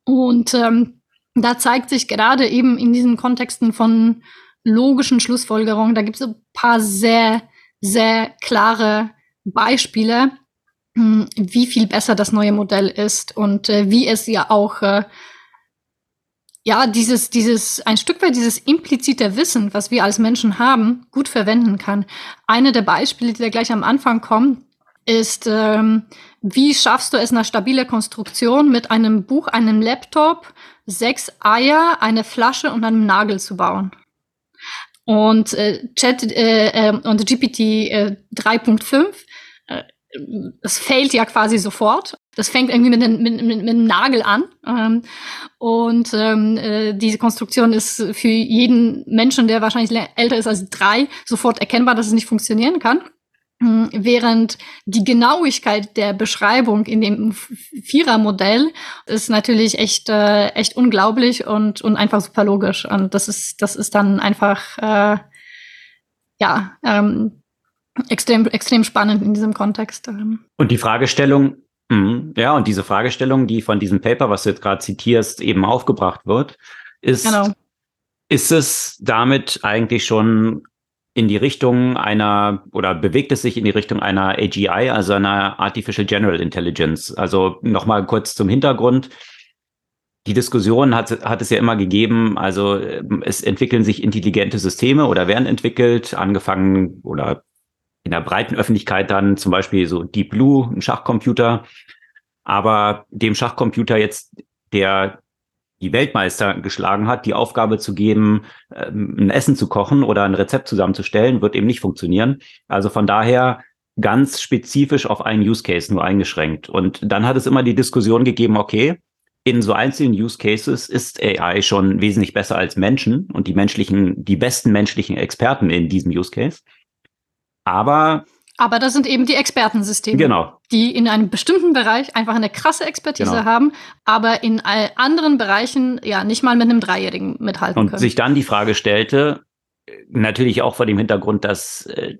Speaker 2: Und ähm, da zeigt sich gerade eben in diesen Kontexten von logischen Schlussfolgerungen, da gibt es ein paar sehr, sehr klare Beispiele, wie viel besser das neue Modell ist und äh, wie es ja auch äh, ja dieses dieses ein Stück weit dieses implizite Wissen, was wir als Menschen haben, gut verwenden kann. Eine der Beispiele, die da gleich am Anfang kommen, ist ähm, wie schaffst du es eine stabile Konstruktion mit einem Buch, einem Laptop, sechs Eier, eine Flasche und einem Nagel zu bauen? Und äh, Chat äh, äh, und GPT äh, 3.5 es fällt ja quasi sofort. Das fängt irgendwie mit, mit, mit, mit einem Nagel an. Ähm, und ähm, äh, diese Konstruktion ist für jeden Menschen, der wahrscheinlich älter ist als drei, sofort erkennbar, dass es nicht funktionieren kann. Ähm, während die Genauigkeit der Beschreibung in dem Vierer-Modell ist natürlich echt, äh, echt unglaublich und, und einfach super logisch. Und das ist, das ist dann einfach, äh, ja, ähm, extrem, extrem spannend in diesem Kontext. Ähm.
Speaker 1: Und die Fragestellung, mh, ja, und diese Fragestellung, die von diesem Paper, was du jetzt gerade zitierst, eben aufgebracht wird, ist, genau. ist es damit eigentlich schon in die Richtung einer oder bewegt es sich in die Richtung einer AGI, also einer Artificial General Intelligence? Also nochmal kurz zum Hintergrund. Die Diskussion hat, hat es ja immer gegeben, also es entwickeln sich intelligente Systeme oder werden entwickelt, angefangen oder in der breiten Öffentlichkeit dann zum Beispiel so Deep Blue, ein Schachcomputer, aber dem Schachcomputer jetzt der die Weltmeister geschlagen hat, die Aufgabe zu geben, ähm, ein Essen zu kochen oder ein Rezept zusammenzustellen, wird eben nicht funktionieren. Also von daher ganz spezifisch auf einen Use Case nur eingeschränkt. Und dann hat es immer die Diskussion gegeben, okay, in so einzelnen Use Cases ist AI schon wesentlich besser als Menschen und die menschlichen, die besten menschlichen Experten in diesem Use Case. Aber
Speaker 2: aber das sind eben die Expertensysteme,
Speaker 1: genau.
Speaker 2: die in einem bestimmten Bereich einfach eine krasse Expertise genau. haben, aber in anderen Bereichen ja nicht mal mit einem Dreijährigen mithalten
Speaker 1: und
Speaker 2: können.
Speaker 1: Und sich dann die Frage stellte, natürlich auch vor dem Hintergrund, dass äh,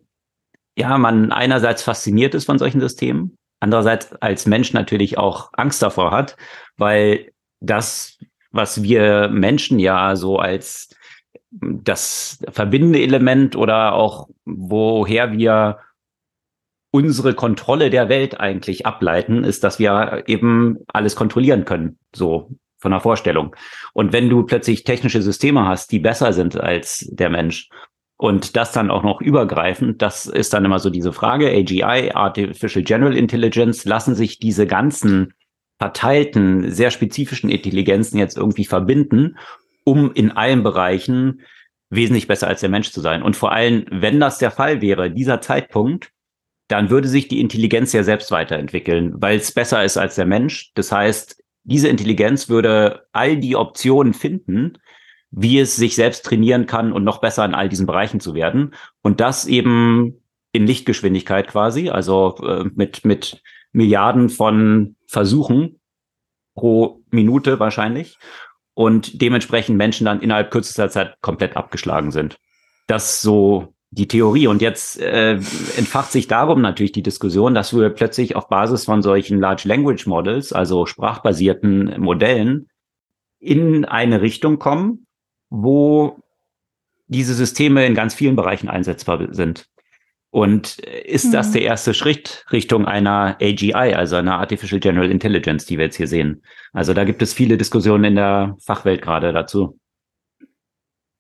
Speaker 1: ja man einerseits fasziniert ist von solchen Systemen, andererseits als Mensch natürlich auch Angst davor hat, weil das, was wir Menschen ja so als das verbindende Element oder auch woher wir unsere Kontrolle der Welt eigentlich ableiten, ist, dass wir eben alles kontrollieren können, so von der Vorstellung. Und wenn du plötzlich technische Systeme hast, die besser sind als der Mensch, und das dann auch noch übergreifend, das ist dann immer so diese Frage, AGI, Artificial General Intelligence, lassen sich diese ganzen verteilten, sehr spezifischen Intelligenzen jetzt irgendwie verbinden, um in allen Bereichen wesentlich besser als der Mensch zu sein. Und vor allem, wenn das der Fall wäre, dieser Zeitpunkt, dann würde sich die Intelligenz ja selbst weiterentwickeln, weil es besser ist als der Mensch. Das heißt, diese Intelligenz würde all die Optionen finden, wie es sich selbst trainieren kann und noch besser in all diesen Bereichen zu werden. Und das eben in Lichtgeschwindigkeit quasi, also äh, mit, mit Milliarden von Versuchen pro Minute wahrscheinlich. Und dementsprechend Menschen dann innerhalb kürzester Zeit komplett abgeschlagen sind. Das so die Theorie. Und jetzt äh, entfacht sich darum natürlich die Diskussion, dass wir plötzlich auf Basis von solchen Large Language Models, also sprachbasierten Modellen, in eine Richtung kommen, wo diese Systeme in ganz vielen Bereichen einsetzbar sind. Und ist das mhm. der erste Schritt Richtung einer AGI, also einer Artificial General Intelligence, die wir jetzt hier sehen? Also da gibt es viele Diskussionen in der Fachwelt gerade dazu.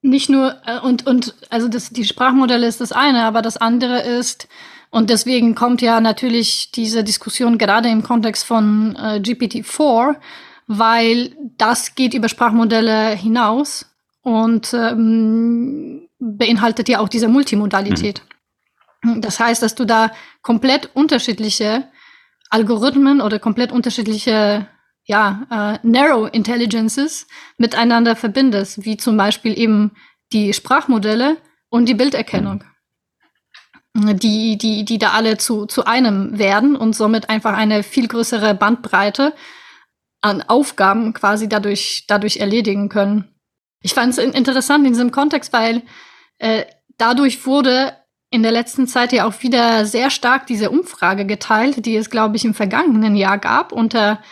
Speaker 2: Nicht nur, äh, und, und also das, die Sprachmodelle ist das eine, aber das andere ist, und deswegen kommt ja natürlich diese Diskussion gerade im Kontext von äh, GPT-4, weil das geht über Sprachmodelle hinaus und ähm, beinhaltet ja auch diese Multimodalität. Mhm. Das heißt, dass du da komplett unterschiedliche Algorithmen oder komplett unterschiedliche ja, äh, Narrow Intelligences miteinander verbindest, wie zum Beispiel eben die Sprachmodelle und die Bilderkennung, die, die, die da alle zu, zu einem werden und somit einfach eine viel größere Bandbreite an Aufgaben quasi dadurch, dadurch erledigen können. Ich fand es interessant in diesem Kontext, weil äh, dadurch wurde in der letzten Zeit ja auch wieder sehr stark diese Umfrage geteilt, die es, glaube ich, im vergangenen Jahr gab unter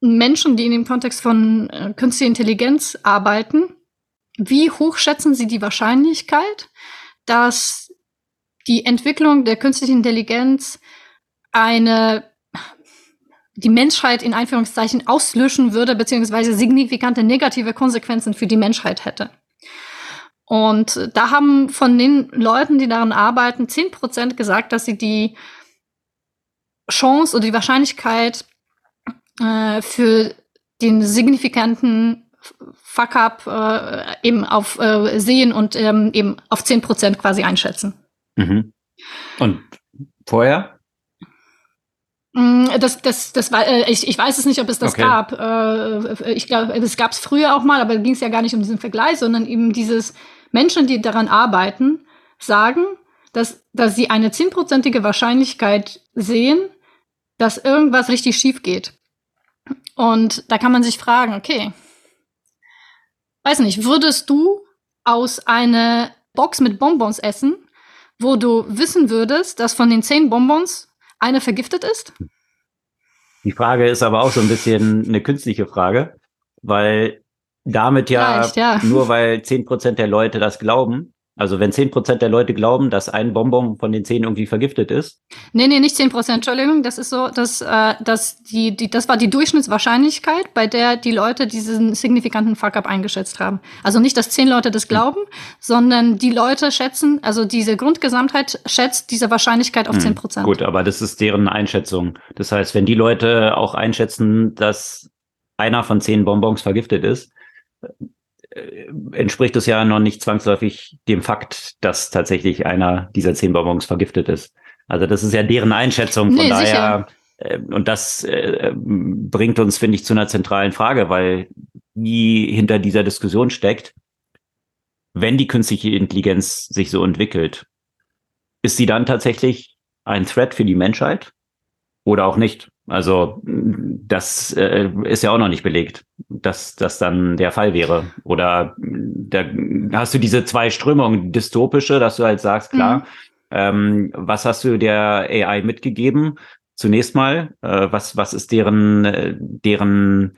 Speaker 2: Menschen, die in dem Kontext von äh, künstlicher Intelligenz arbeiten, wie hoch schätzen Sie die Wahrscheinlichkeit, dass die Entwicklung der künstlichen Intelligenz eine die Menschheit in Einführungszeichen auslöschen würde, beziehungsweise signifikante negative Konsequenzen für die Menschheit hätte. Und da haben von den Leuten, die daran arbeiten, zehn Prozent gesagt, dass sie die Chance oder die Wahrscheinlichkeit äh, für den signifikanten Fuck-up äh, eben auf äh, sehen und ähm, eben auf 10 Prozent quasi einschätzen.
Speaker 1: Mhm. Und vorher?
Speaker 2: Mm, das, das, das war, äh, ich, ich weiß es nicht, ob es das okay. gab. Äh, ich glaube, es gab es früher auch mal, aber ging es ja gar nicht um diesen Vergleich, sondern eben dieses Menschen, die daran arbeiten, sagen, dass, dass sie eine zehnprozentige Wahrscheinlichkeit sehen, dass irgendwas richtig schief geht. Und da kann man sich fragen, okay, weiß nicht, würdest du aus einer Box mit Bonbons essen, wo du wissen würdest, dass von den zehn Bonbons eine vergiftet ist?
Speaker 1: Die Frage ist aber auch so ein bisschen eine künstliche Frage, weil damit ja, ja. nur weil zehn Prozent der Leute das glauben, also wenn zehn Prozent der Leute glauben, dass ein Bonbon von den zehn irgendwie vergiftet ist?
Speaker 2: Nee, nee, nicht zehn Prozent, Entschuldigung. Das ist so, dass, äh, dass die, die, das war die Durchschnittswahrscheinlichkeit, bei der die Leute diesen signifikanten Fuck-up eingeschätzt haben. Also nicht, dass zehn Leute das glauben, hm. sondern die Leute schätzen, also diese Grundgesamtheit schätzt diese Wahrscheinlichkeit auf zehn Prozent.
Speaker 1: Gut, aber das ist deren Einschätzung. Das heißt, wenn die Leute auch einschätzen, dass einer von zehn Bonbons vergiftet ist, entspricht es ja noch nicht zwangsläufig dem Fakt, dass tatsächlich einer dieser zehn Bonbons vergiftet ist. Also das ist ja deren Einschätzung. Von nee, daher, äh, und das äh, bringt uns, finde ich, zu einer zentralen Frage, weil die hinter dieser Diskussion steckt, wenn die künstliche Intelligenz sich so entwickelt, ist sie dann tatsächlich ein Threat für die Menschheit oder auch nicht? Also das äh, ist ja auch noch nicht belegt, dass das dann der Fall wäre. Oder da hast du diese zwei Strömungen, dystopische, dass du halt sagst, klar, mhm. ähm, was hast du der AI mitgegeben? Zunächst mal, äh, was was ist deren äh, deren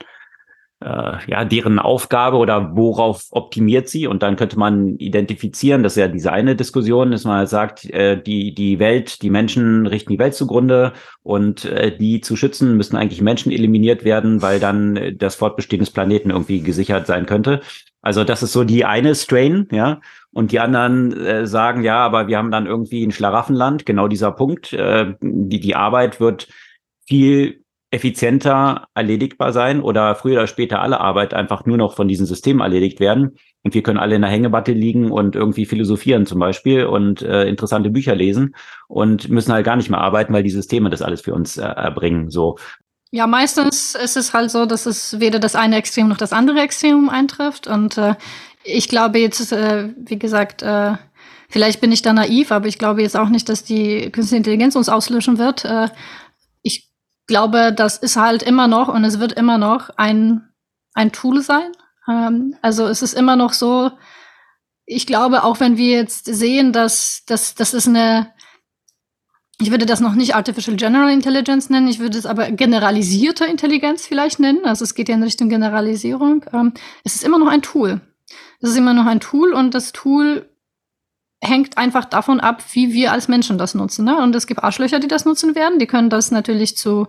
Speaker 1: äh, ja, deren Aufgabe oder worauf optimiert sie? Und dann könnte man identifizieren, das ist ja diese eine Diskussion, dass man halt sagt, äh, die, die Welt, die Menschen richten die Welt zugrunde und äh, die zu schützen müssen eigentlich Menschen eliminiert werden, weil dann äh, das Fortbestehen des Planeten irgendwie gesichert sein könnte. Also das ist so die eine Strain, ja. Und die anderen äh, sagen, ja, aber wir haben dann irgendwie ein Schlaraffenland, genau dieser Punkt. Äh, die, die Arbeit wird viel effizienter erledigbar sein oder früher oder später alle Arbeit einfach nur noch von diesen Systemen erledigt werden. Und wir können alle in der Hängematte liegen und irgendwie philosophieren zum Beispiel und äh, interessante Bücher lesen und müssen halt gar nicht mehr arbeiten, weil die Systeme das alles für uns äh, erbringen. So.
Speaker 2: Ja, meistens ist es halt so, dass es weder das eine Extrem noch das andere Extrem eintrifft. Und äh, ich glaube jetzt, äh, wie gesagt, äh, vielleicht bin ich da naiv, aber ich glaube jetzt auch nicht, dass die künstliche Intelligenz uns auslöschen wird. Äh, glaube, das ist halt immer noch und es wird immer noch ein, ein Tool sein. Ähm, also es ist immer noch so, ich glaube, auch wenn wir jetzt sehen, dass, dass das ist eine, ich würde das noch nicht Artificial General Intelligence nennen, ich würde es aber generalisierte Intelligenz vielleicht nennen. Also es geht ja in Richtung Generalisierung. Ähm, es ist immer noch ein Tool. Es ist immer noch ein Tool und das Tool hängt einfach davon ab, wie wir als Menschen das nutzen. Ne? Und es gibt Arschlöcher, die das nutzen werden. Die können das natürlich zu,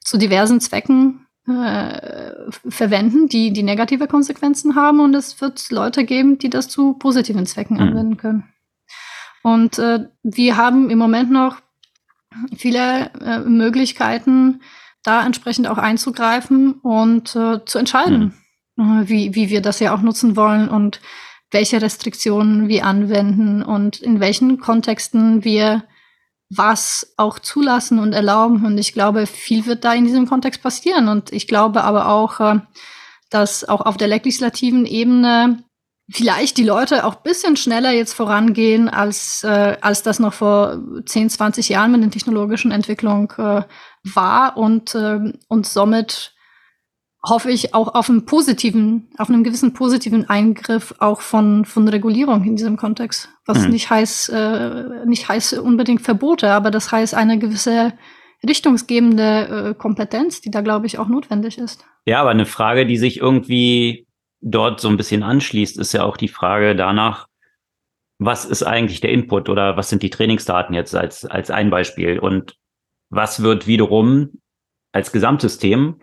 Speaker 2: zu diversen Zwecken äh, verwenden, die, die negative Konsequenzen haben. Und es wird Leute geben, die das zu positiven Zwecken mhm. anwenden können. Und äh, wir haben im Moment noch viele äh, Möglichkeiten, da entsprechend auch einzugreifen und äh, zu entscheiden, mhm. wie, wie wir das ja auch nutzen wollen und welche Restriktionen wir anwenden und in welchen Kontexten wir was auch zulassen und erlauben. Und ich glaube, viel wird da in diesem Kontext passieren. Und ich glaube aber auch, äh, dass auch auf der legislativen Ebene vielleicht die Leute auch bisschen schneller jetzt vorangehen, als, äh, als das noch vor 10, 20 Jahren mit der technologischen Entwicklung äh, war und, äh, und somit hoffe ich auch auf einen positiven, auf einen gewissen positiven Eingriff auch von, von Regulierung in diesem Kontext. Was mhm. nicht heißt, äh, nicht heißt unbedingt Verbote, aber das heißt eine gewisse richtungsgebende äh, Kompetenz, die da, glaube ich, auch notwendig ist.
Speaker 1: Ja, aber eine Frage, die sich irgendwie dort so ein bisschen anschließt, ist ja auch die Frage danach, was ist eigentlich der Input oder was sind die Trainingsdaten jetzt als, als ein Beispiel und was wird wiederum als Gesamtsystem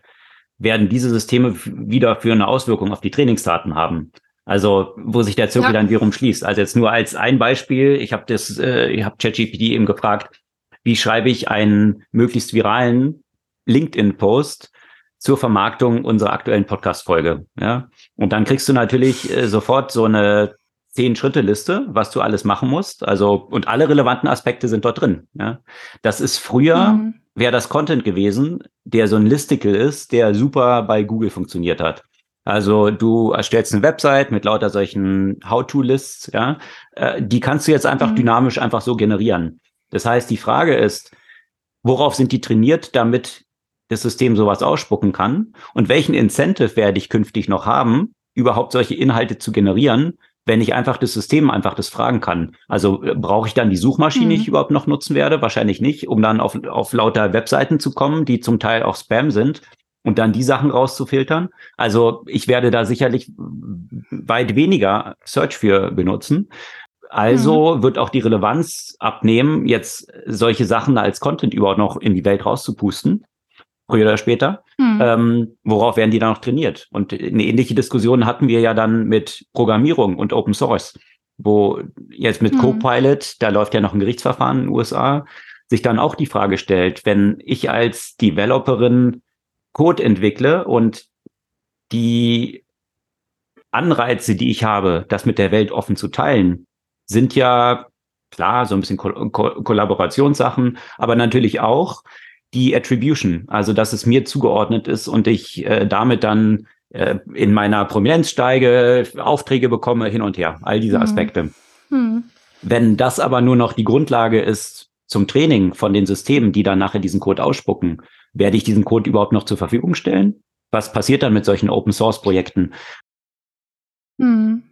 Speaker 1: werden diese Systeme wieder für eine Auswirkung auf die Trainingsdaten haben. Also wo sich der Zirkel ja. dann wiederum schließt. Also jetzt nur als ein Beispiel, ich habe das, äh, ich habe ChatGPT eben gefragt, wie schreibe ich einen möglichst viralen LinkedIn-Post zur Vermarktung unserer aktuellen Podcast-Folge. Ja? Und dann kriegst du natürlich äh, sofort so eine Zehn-Schritte-Liste, was du alles machen musst. Also, und alle relevanten Aspekte sind dort drin. Ja? Das ist früher mhm wäre das Content gewesen, der so ein Listicle ist, der super bei Google funktioniert hat. Also du erstellst eine Website mit lauter solchen How-to-Lists, ja, äh, die kannst du jetzt einfach mhm. dynamisch einfach so generieren. Das heißt, die Frage ist, worauf sind die trainiert, damit das System sowas ausspucken kann? Und welchen Incentive werde ich künftig noch haben, überhaupt solche Inhalte zu generieren, wenn ich einfach das System einfach das fragen kann. Also äh, brauche ich dann die Suchmaschine, mhm. die ich überhaupt noch nutzen werde? Wahrscheinlich nicht, um dann auf, auf lauter Webseiten zu kommen, die zum Teil auch Spam sind und dann die Sachen rauszufiltern. Also ich werde da sicherlich weit weniger Search für benutzen. Also mhm. wird auch die Relevanz abnehmen, jetzt solche Sachen als Content überhaupt noch in die Welt rauszupusten früher oder später. Mhm. Ähm, worauf werden die dann noch trainiert? Und eine ähnliche Diskussion hatten wir ja dann mit Programmierung und Open Source, wo jetzt mit mhm. Copilot, da läuft ja noch ein Gerichtsverfahren in den USA, sich dann auch die Frage stellt, wenn ich als Developerin Code entwickle und die Anreize, die ich habe, das mit der Welt offen zu teilen, sind ja klar so ein bisschen Ko Ko Kollaborationssachen, aber natürlich auch die Attribution, also dass es mir zugeordnet ist und ich äh, damit dann äh, in meiner Prominenz steige, Aufträge bekomme, hin und her, all diese mhm. Aspekte. Mhm. Wenn das aber nur noch die Grundlage ist zum Training von den Systemen, die dann nachher diesen Code ausspucken, werde ich diesen Code überhaupt noch zur Verfügung stellen? Was passiert dann mit solchen Open Source Projekten?
Speaker 2: Hm.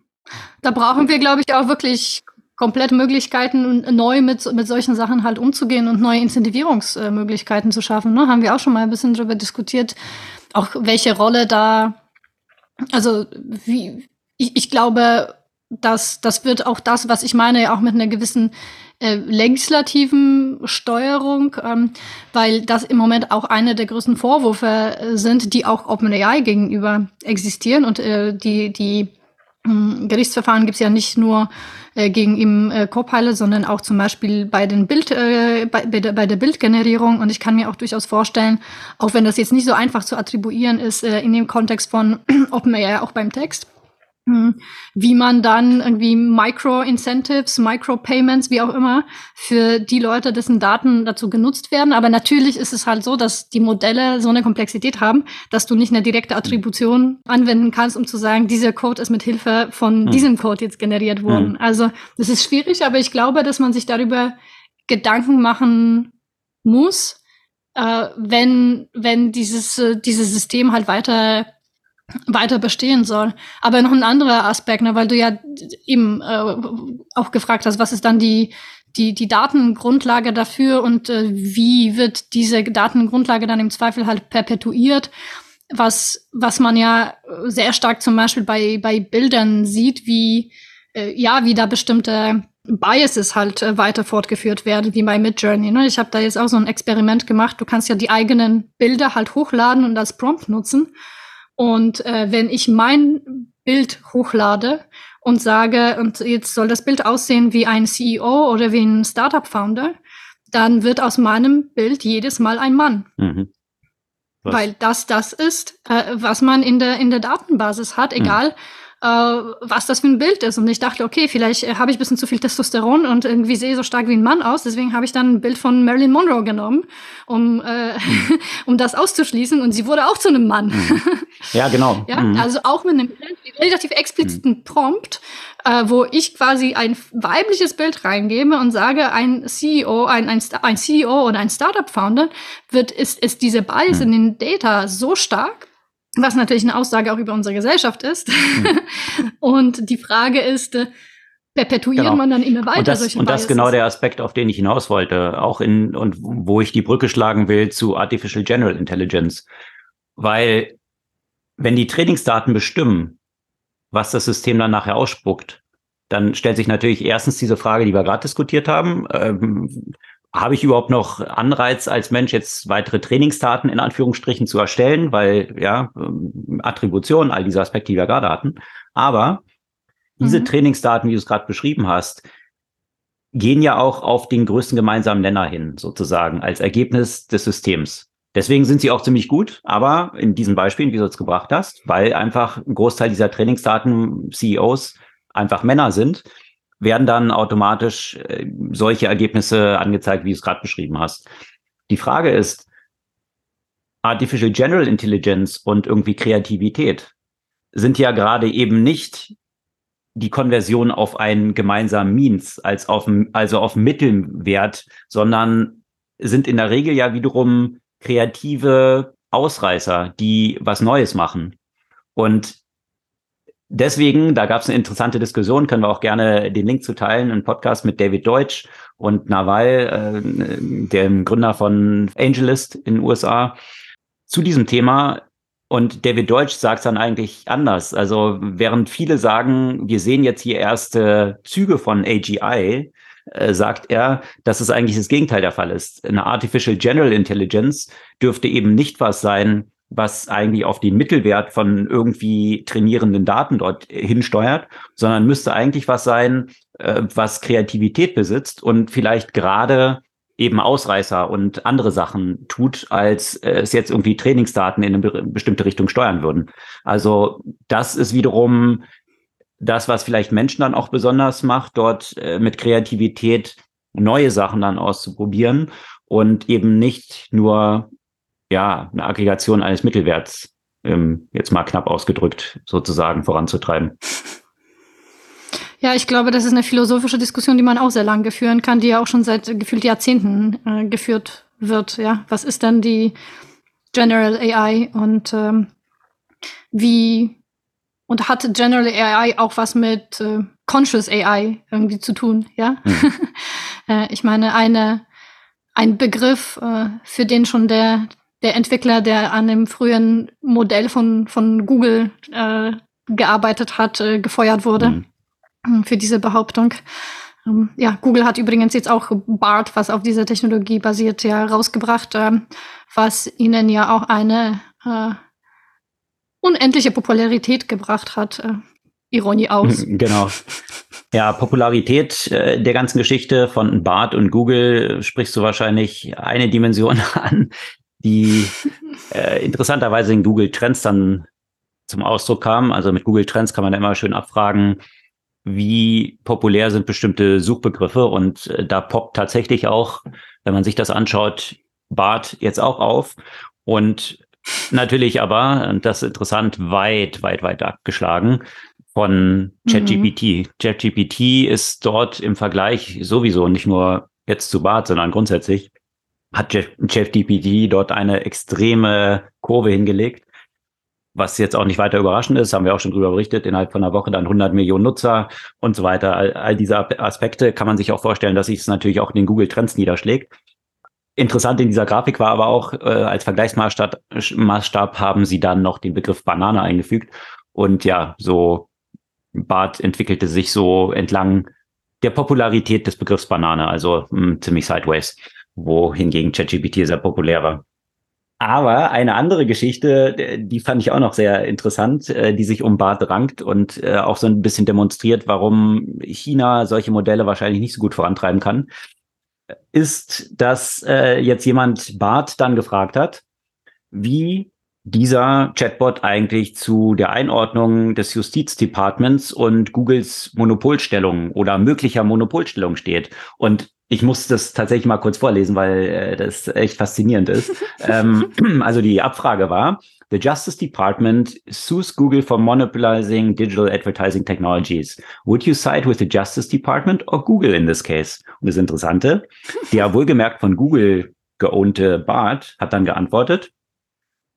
Speaker 2: Da brauchen wir, glaube ich, auch wirklich komplett Möglichkeiten, neu mit, mit solchen Sachen halt umzugehen und neue Incentivierungsmöglichkeiten zu schaffen. Ne? Haben wir auch schon mal ein bisschen darüber diskutiert, auch welche Rolle da, also wie, ich, ich glaube, dass das wird auch das, was ich meine, auch mit einer gewissen äh, legislativen Steuerung, ähm, weil das im Moment auch eine der größten Vorwürfe äh, sind, die auch OpenAI gegenüber existieren und äh, die, die hm, Gerichtsverfahren gibt es ja nicht nur äh, gegen im äh, Copilot, sondern auch zum Beispiel bei den Bild, äh, bei, bei, der, Bildgenerierung. Und ich kann mir auch durchaus vorstellen, auch wenn das jetzt nicht so einfach zu attribuieren ist äh, in dem Kontext von OpenAI auch beim Text. Wie man dann irgendwie Micro-Incentives, Micro-Payments, wie auch immer, für die Leute, dessen Daten dazu genutzt werden. Aber natürlich ist es halt so, dass die Modelle so eine Komplexität haben, dass du nicht eine direkte Attribution anwenden kannst, um zu sagen, dieser Code ist mit Hilfe von mhm. diesem Code jetzt generiert worden. Mhm. Also das ist schwierig, aber ich glaube, dass man sich darüber Gedanken machen muss, äh, wenn, wenn dieses, äh, dieses System halt weiter weiter bestehen soll. Aber noch ein anderer Aspekt, ne, weil du ja eben äh, auch gefragt hast, was ist dann die, die, die Datengrundlage dafür und äh, wie wird diese Datengrundlage dann im Zweifel halt perpetuiert? Was, was man ja sehr stark zum Beispiel bei, bei Bildern sieht, wie, äh, ja, wie da bestimmte Biases halt äh, weiter fortgeführt werden, wie bei Midjourney. Ne? Ich habe da jetzt auch so ein Experiment gemacht. Du kannst ja die eigenen Bilder halt hochladen und als Prompt nutzen. Und äh, wenn ich mein Bild hochlade und sage, und jetzt soll das Bild aussehen wie ein CEO oder wie ein Startup-Founder, dann wird aus meinem Bild jedes Mal ein Mann. Mhm. Weil das das ist, äh, was man in der, in der Datenbasis hat, mhm. egal mhm äh, was das für ein Bild ist. Und ich dachte, okay, vielleicht äh, habe ich ein bisschen zu viel Testosteron und irgendwie sehe so stark wie ein Mann aus. Deswegen habe ich dann ein Bild von Marilyn Monroe genommen, um, äh, um das auszuschließen. Und sie wurde auch zu einem Mann.
Speaker 1: Mhm. Ja, genau.
Speaker 2: ja, mhm. Also auch mit einem relativ expliziten mhm. Prompt, äh, wo ich quasi ein weibliches Bild reingebe und sage, ein CEO, ein, ein, ein CEO oder ein Startup-Founder wird, ist, ist diese Bias mhm. in den Data so stark, was natürlich eine Aussage auch über unsere Gesellschaft ist. Mhm. und die Frage ist, äh, perpetuiert genau. man dann immer weiter
Speaker 1: und das, solche Und das ist genau der Aspekt, auf den ich hinaus wollte, auch in, und wo ich die Brücke schlagen will zu Artificial General Intelligence. Weil, wenn die Trainingsdaten bestimmen, was das System dann nachher ausspuckt, dann stellt sich natürlich erstens diese Frage, die wir gerade diskutiert haben, ähm, habe ich überhaupt noch Anreiz als Mensch, jetzt weitere Trainingsdaten in Anführungsstrichen zu erstellen, weil ja, ähm, Attribution, all diese Aspekte, die wir gerade hatten. Aber diese mhm. Trainingsdaten, wie du es gerade beschrieben hast, gehen ja auch auf den größten gemeinsamen Nenner hin, sozusagen, als Ergebnis des Systems. Deswegen sind sie auch ziemlich gut, aber in diesen Beispielen, wie du es gebracht hast, weil einfach ein Großteil dieser Trainingsdaten CEOs einfach Männer sind, werden dann automatisch äh, solche Ergebnisse angezeigt, wie du es gerade beschrieben hast. Die Frage ist, Artificial General Intelligence und irgendwie Kreativität sind ja gerade eben nicht die Konversion auf einen gemeinsamen Means als auf, also auf Mittelwert, sondern sind in der Regel ja wiederum kreative Ausreißer, die was Neues machen. Und Deswegen, da gab es eine interessante Diskussion, können wir auch gerne den Link zu teilen, ein Podcast mit David Deutsch und Nawal, äh, dem Gründer von Angelist in den USA, zu diesem Thema. Und David Deutsch sagt dann eigentlich anders. Also während viele sagen, wir sehen jetzt hier erste Züge von AGI, äh, sagt er, dass es eigentlich das Gegenteil der Fall ist. Eine Artificial General Intelligence dürfte eben nicht was sein, was eigentlich auf den Mittelwert von irgendwie trainierenden Daten dort hinsteuert, sondern müsste eigentlich was sein, äh, was Kreativität besitzt und vielleicht gerade eben Ausreißer und andere Sachen tut, als äh, es jetzt irgendwie Trainingsdaten in eine bestimmte Richtung steuern würden. Also das ist wiederum das, was vielleicht Menschen dann auch besonders macht, dort äh, mit Kreativität neue Sachen dann auszuprobieren und eben nicht nur ja eine Aggregation eines Mittelwerts ähm, jetzt mal knapp ausgedrückt sozusagen voranzutreiben.
Speaker 2: Ja, ich glaube, das ist eine philosophische Diskussion, die man auch sehr lange führen kann, die ja auch schon seit gefühlt Jahrzehnten äh, geführt wird. Ja, was ist denn die General AI und ähm, wie und hat General AI auch was mit äh, Conscious AI irgendwie zu tun? Ja, mhm. äh, ich meine eine ein Begriff, äh, für den schon der der Entwickler, der an dem frühen Modell von von Google äh, gearbeitet hat, äh, gefeuert wurde. Mhm hm, für diese Behauptung. Ähm, ja, Google hat übrigens jetzt auch BART, was auf dieser Technologie basiert, ja rausgebracht, ähm, was ihnen ja auch eine äh, unendliche Popularität gebracht hat. Äh, Ironie aus.
Speaker 1: Genau. Ja, Popularität äh, der ganzen Geschichte von BART und Google sprichst du wahrscheinlich eine Dimension an, die äh, interessanterweise in Google Trends dann zum Ausdruck kam. Also mit Google Trends kann man da immer schön abfragen, wie populär sind bestimmte Suchbegriffe und äh, da poppt tatsächlich auch, wenn man sich das anschaut, Bart jetzt auch auf und natürlich aber, und das ist interessant, weit, weit, weit abgeschlagen von ChatGPT. Mhm. ChatGPT ist dort im Vergleich sowieso nicht nur jetzt zu Bart, sondern grundsätzlich hat ChatGPT dort eine extreme Kurve hingelegt was jetzt auch nicht weiter überraschend ist, haben wir auch schon drüber berichtet, innerhalb von einer Woche dann 100 Millionen Nutzer und so weiter. All, all diese Aspekte kann man sich auch vorstellen, dass sich es natürlich auch in den Google Trends niederschlägt. Interessant in dieser Grafik war aber auch, äh, als Vergleichsmaßstab Maßstab haben sie dann noch den Begriff Banane eingefügt. Und ja, so Bart entwickelte sich so entlang der Popularität des Begriffs Banane, also mh, hm, ziemlich sideways, wohingegen ChatGPT sehr populär war. Aber eine andere Geschichte, die fand ich auch noch sehr interessant, äh, die sich um Bart rankt und äh, auch so ein bisschen demonstriert, warum China solche Modelle wahrscheinlich nicht so gut vorantreiben kann, ist, dass äh, jetzt jemand Bart dann gefragt hat, wie dieser Chatbot eigentlich zu der Einordnung des Justizdepartments und Googles Monopolstellung oder möglicher Monopolstellung steht. Und ich muss das tatsächlich mal kurz vorlesen, weil äh, das echt faszinierend ist. ähm, also die Abfrage war, The Justice Department sues Google for monopolizing digital advertising technologies. Would you side with the Justice Department or Google in this case? Und das Interessante, der wohlgemerkt von Google geownte Bart hat dann geantwortet,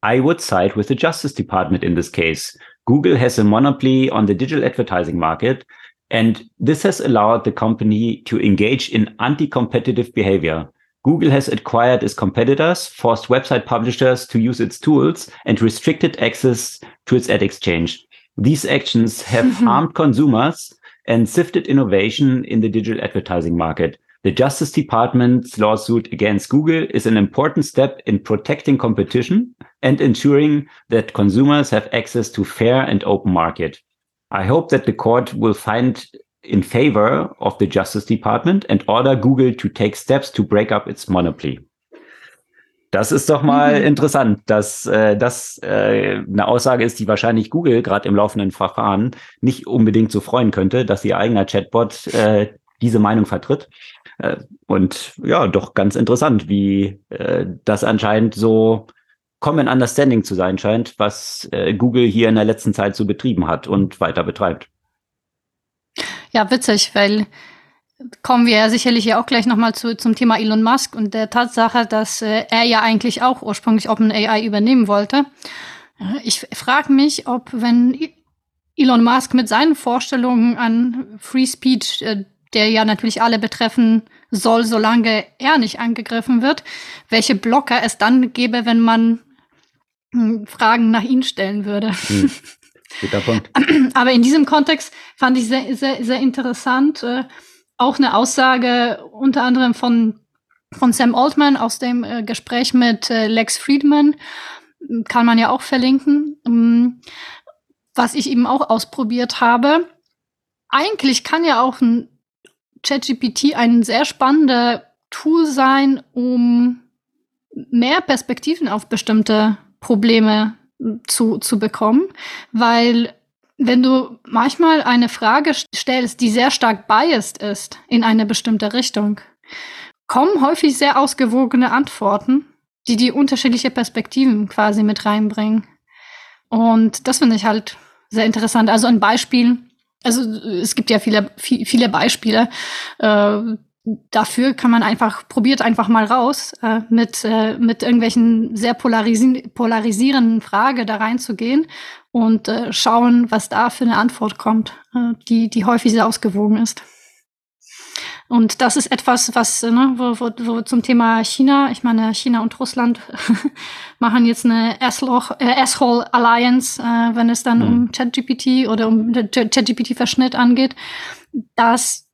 Speaker 1: I would side with the Justice Department in this case. Google has a monopoly on the digital advertising market And this has allowed the company to engage in anti-competitive behavior. Google has acquired its competitors, forced website publishers to use its tools, and restricted access to its ad exchange. These actions have harmed consumers and sifted innovation in the digital advertising market. The Justice Department's lawsuit against Google is an important step in protecting competition and ensuring that consumers have access to fair and open market. I hope that the court will find in favor of the Justice Department and order Google to take steps to break up its monopoly. Das ist doch mal mhm. interessant, dass äh, das äh, eine Aussage ist, die wahrscheinlich Google gerade im laufenden Verfahren nicht unbedingt so freuen könnte, dass ihr eigener Chatbot äh, diese Meinung vertritt. Äh, und ja, doch ganz interessant, wie äh, das anscheinend so Common Understanding zu sein scheint, was äh, Google hier in der letzten Zeit so betrieben hat und weiter betreibt.
Speaker 2: Ja, witzig, weil kommen wir ja sicherlich ja auch gleich nochmal zu, zum Thema Elon Musk und der Tatsache, dass äh, er ja eigentlich auch ursprünglich OpenAI übernehmen wollte. Ich frage mich, ob wenn Elon Musk mit seinen Vorstellungen an Free Speech, äh, der ja natürlich alle betreffen soll, solange er nicht angegriffen wird, welche Blocker es dann gäbe, wenn man hm, Fragen nach ihm stellen würde. Hm. Guter Punkt. Aber in diesem Kontext fand ich sehr, sehr, sehr interessant äh, auch eine Aussage unter anderem von, von Sam Altman aus dem äh, Gespräch mit äh, Lex Friedman. Kann man ja auch verlinken. Ähm, was ich eben auch ausprobiert habe. Eigentlich kann ja auch ein ChatGPT ein sehr spannender Tool sein, um mehr Perspektiven auf bestimmte Probleme zu, zu bekommen, weil wenn du manchmal eine Frage stellst, die sehr stark biased ist in eine bestimmte Richtung, kommen häufig sehr ausgewogene Antworten, die die unterschiedliche Perspektiven quasi mit reinbringen. Und das finde ich halt sehr interessant. Also ein Beispiel, also es gibt ja viele, viele Beispiele. Äh, dafür kann man einfach, probiert einfach mal raus, äh, mit, äh, mit irgendwelchen sehr polarisi polarisierenden Fragen da reinzugehen und äh, schauen, was da für eine Antwort kommt, äh, die, die häufig sehr ausgewogen ist. Und das ist etwas, was, ne, wo, wo, wo zum Thema China, ich meine, China und Russland machen jetzt eine Asshole äh, Alliance, äh, wenn es dann mhm. um ChatGPT oder um ChatGPT-Verschnitt angeht. Das,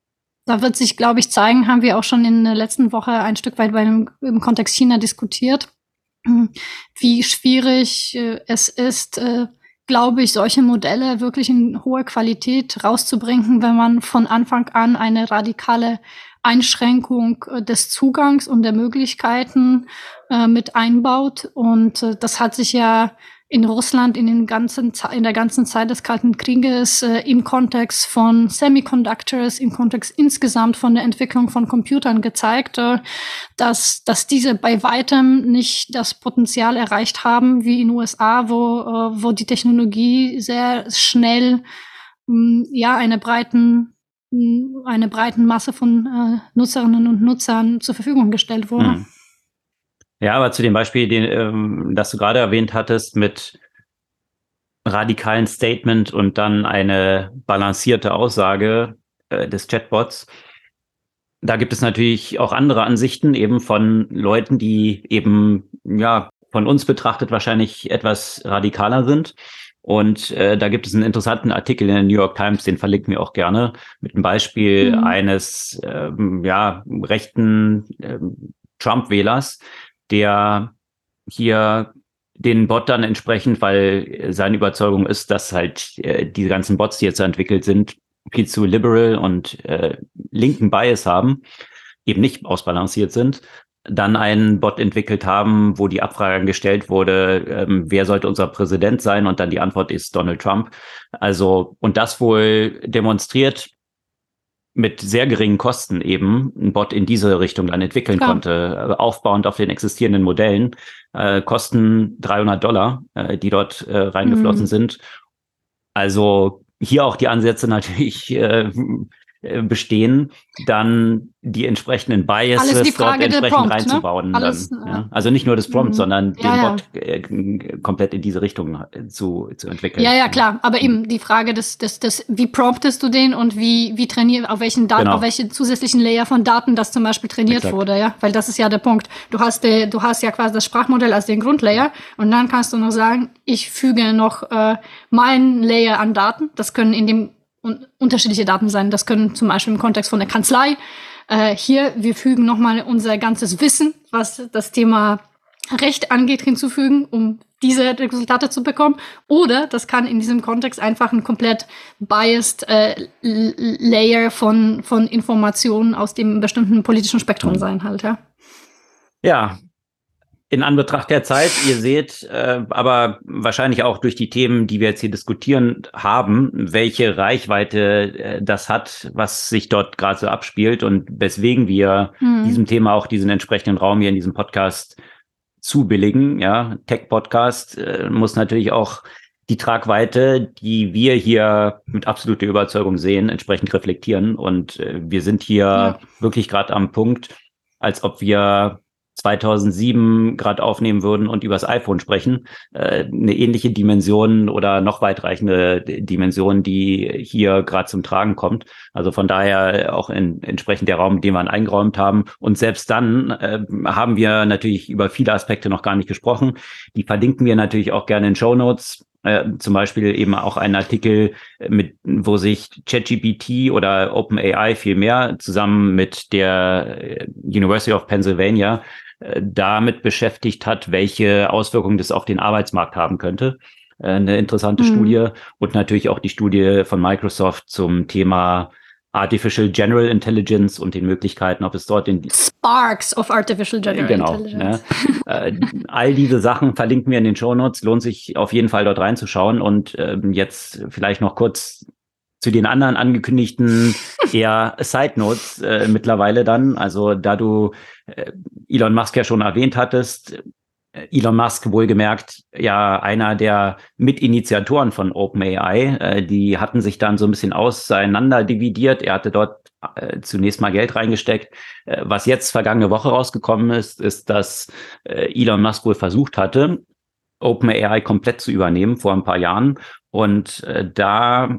Speaker 2: da wird sich, glaube ich, zeigen, haben wir auch schon in der letzten Woche ein Stück weit bei dem, im Kontext China diskutiert, wie schwierig äh, es ist, äh, glaube ich, solche Modelle wirklich in hoher Qualität rauszubringen, wenn man von Anfang an eine radikale Einschränkung äh, des Zugangs und der Möglichkeiten äh, mit einbaut. Und äh, das hat sich ja in Russland in, den ganzen, in der ganzen Zeit des Kalten Krieges äh, im Kontext von Semiconductors, im Kontext insgesamt von der Entwicklung von Computern gezeigt, äh, dass, dass diese bei weitem nicht das Potenzial erreicht haben wie in den USA, wo, äh, wo die Technologie sehr schnell mh, hm, ja eine breiten hm, eine breiten Masse von äh, Nutzerinnen und Nutzern zur Verfügung gestellt wurde. Hm.
Speaker 1: Ja, aber zu dem Beispiel, den, ähm, das du gerade erwähnt hattest, mit radikalen Statement und dann eine balancierte Aussage äh, des Chatbots. Da gibt es natürlich auch andere Ansichten, eben von Leuten, die eben, ja, von uns betrachtet wahrscheinlich etwas radikaler sind. Und äh, da gibt es einen interessanten Artikel in der New York Times, den verlinken wir auch gerne, mit einem Beispiel mhm. eines ähm, ja, rechten ähm, Trump-Wählers, der hier den Bot dann entsprechend, weil seine Überzeugung ist, dass halt äh, diese ganzen Bots, die jetzt entwickelt sind, viel zu liberal und äh, linken Bias haben, eben nicht ausbalanciert sind, dann einen Bot entwickelt haben, wo die Abfrage gestellt wurde, ähm, wer sollte unser Präsident sein? Und dann die Antwort ist Donald Trump. Also, und das wohl demonstriert, mit sehr geringen Kosten eben ein Bot in diese Richtung dann entwickeln Klar. konnte, äh, aufbauend auf den existierenden Modellen, äh, kosten 300 Dollar, äh, die dort äh, reingeflossen mhm. sind. Also hier auch die Ansätze natürlich äh, äh, bestehen, dann die entsprechenden Biases
Speaker 2: die dort entsprechend Prompt, ne?
Speaker 1: reinzubauen. Ne? Alles, dann, ja. Also nicht nur das Prompt, mhm. sondern ja, den ja. Bot äh, komplett in diese Richtung äh, zu, zu entwickeln.
Speaker 2: Ja, ja, klar. Aber eben die Frage des, des, des wie promptest du den und wie, wie trainiert, auf welchen Daten, genau. auf welchen zusätzlichen Layer von Daten das zum Beispiel trainiert Exakt. wurde, ja? Weil das ist ja der Punkt. Du hast, de, du hast ja quasi das Sprachmodell als den Grundlayer und dann kannst du noch sagen, ich füge noch äh, meinen Layer an Daten. Das können in dem und unterschiedliche Daten sein. Das können zum Beispiel im Kontext von der Kanzlei. Äh, hier, wir fügen nochmal unser ganzes Wissen, was das Thema Recht angeht, hinzufügen, um diese Resultate zu bekommen. Oder das kann in diesem Kontext einfach ein komplett biased äh, Layer von, von Informationen aus dem bestimmten politischen Spektrum sein halt, ja.
Speaker 1: Ja, in Anbetracht der Zeit, ihr seht, äh, aber wahrscheinlich auch durch die Themen, die wir jetzt hier diskutieren haben, welche Reichweite äh, das hat, was sich dort gerade so abspielt und weswegen wir mhm. diesem Thema auch diesen entsprechenden Raum hier in diesem Podcast zubilligen. Ja, Tech-Podcast äh, muss natürlich auch die Tragweite, die wir hier mit absoluter Überzeugung sehen, entsprechend reflektieren. Und äh, wir sind hier ja. wirklich gerade am Punkt, als ob wir 2007 gerade aufnehmen würden und übers iPhone sprechen, äh, eine ähnliche Dimension oder noch weitreichende Dimension, die hier gerade zum Tragen kommt. Also von daher auch in, entsprechend der Raum, den wir eingeräumt haben. Und selbst dann äh, haben wir natürlich über viele Aspekte noch gar nicht gesprochen. Die verlinken wir natürlich auch gerne in Show Notes. Äh, zum Beispiel eben auch ein Artikel, mit, wo sich ChatGPT oder OpenAI vielmehr zusammen mit der äh, University of Pennsylvania damit beschäftigt hat, welche Auswirkungen das auf den Arbeitsmarkt haben könnte. Äh, eine interessante mhm. Studie und natürlich auch die Studie von Microsoft zum Thema Artificial General Intelligence und den Möglichkeiten, ob es dort in
Speaker 2: Sparks of Artificial General genau, Intelligence.
Speaker 1: Ne? äh, all diese Sachen verlinken wir in den Show Notes. Lohnt sich auf jeden Fall dort reinzuschauen. Und ähm, jetzt vielleicht noch kurz zu den anderen angekündigten eher Side Notes äh, mittlerweile dann. Also da du äh, Elon Musk ja schon erwähnt hattest, äh, Elon Musk wohlgemerkt ja einer der Mitinitiatoren von OpenAI. Äh, die hatten sich dann so ein bisschen auseinander dividiert. Er hatte dort äh, zunächst mal Geld reingesteckt. Äh, was jetzt vergangene Woche rausgekommen ist, ist, dass äh, Elon Musk wohl versucht hatte, OpenAI komplett zu übernehmen vor ein paar Jahren. Und äh, da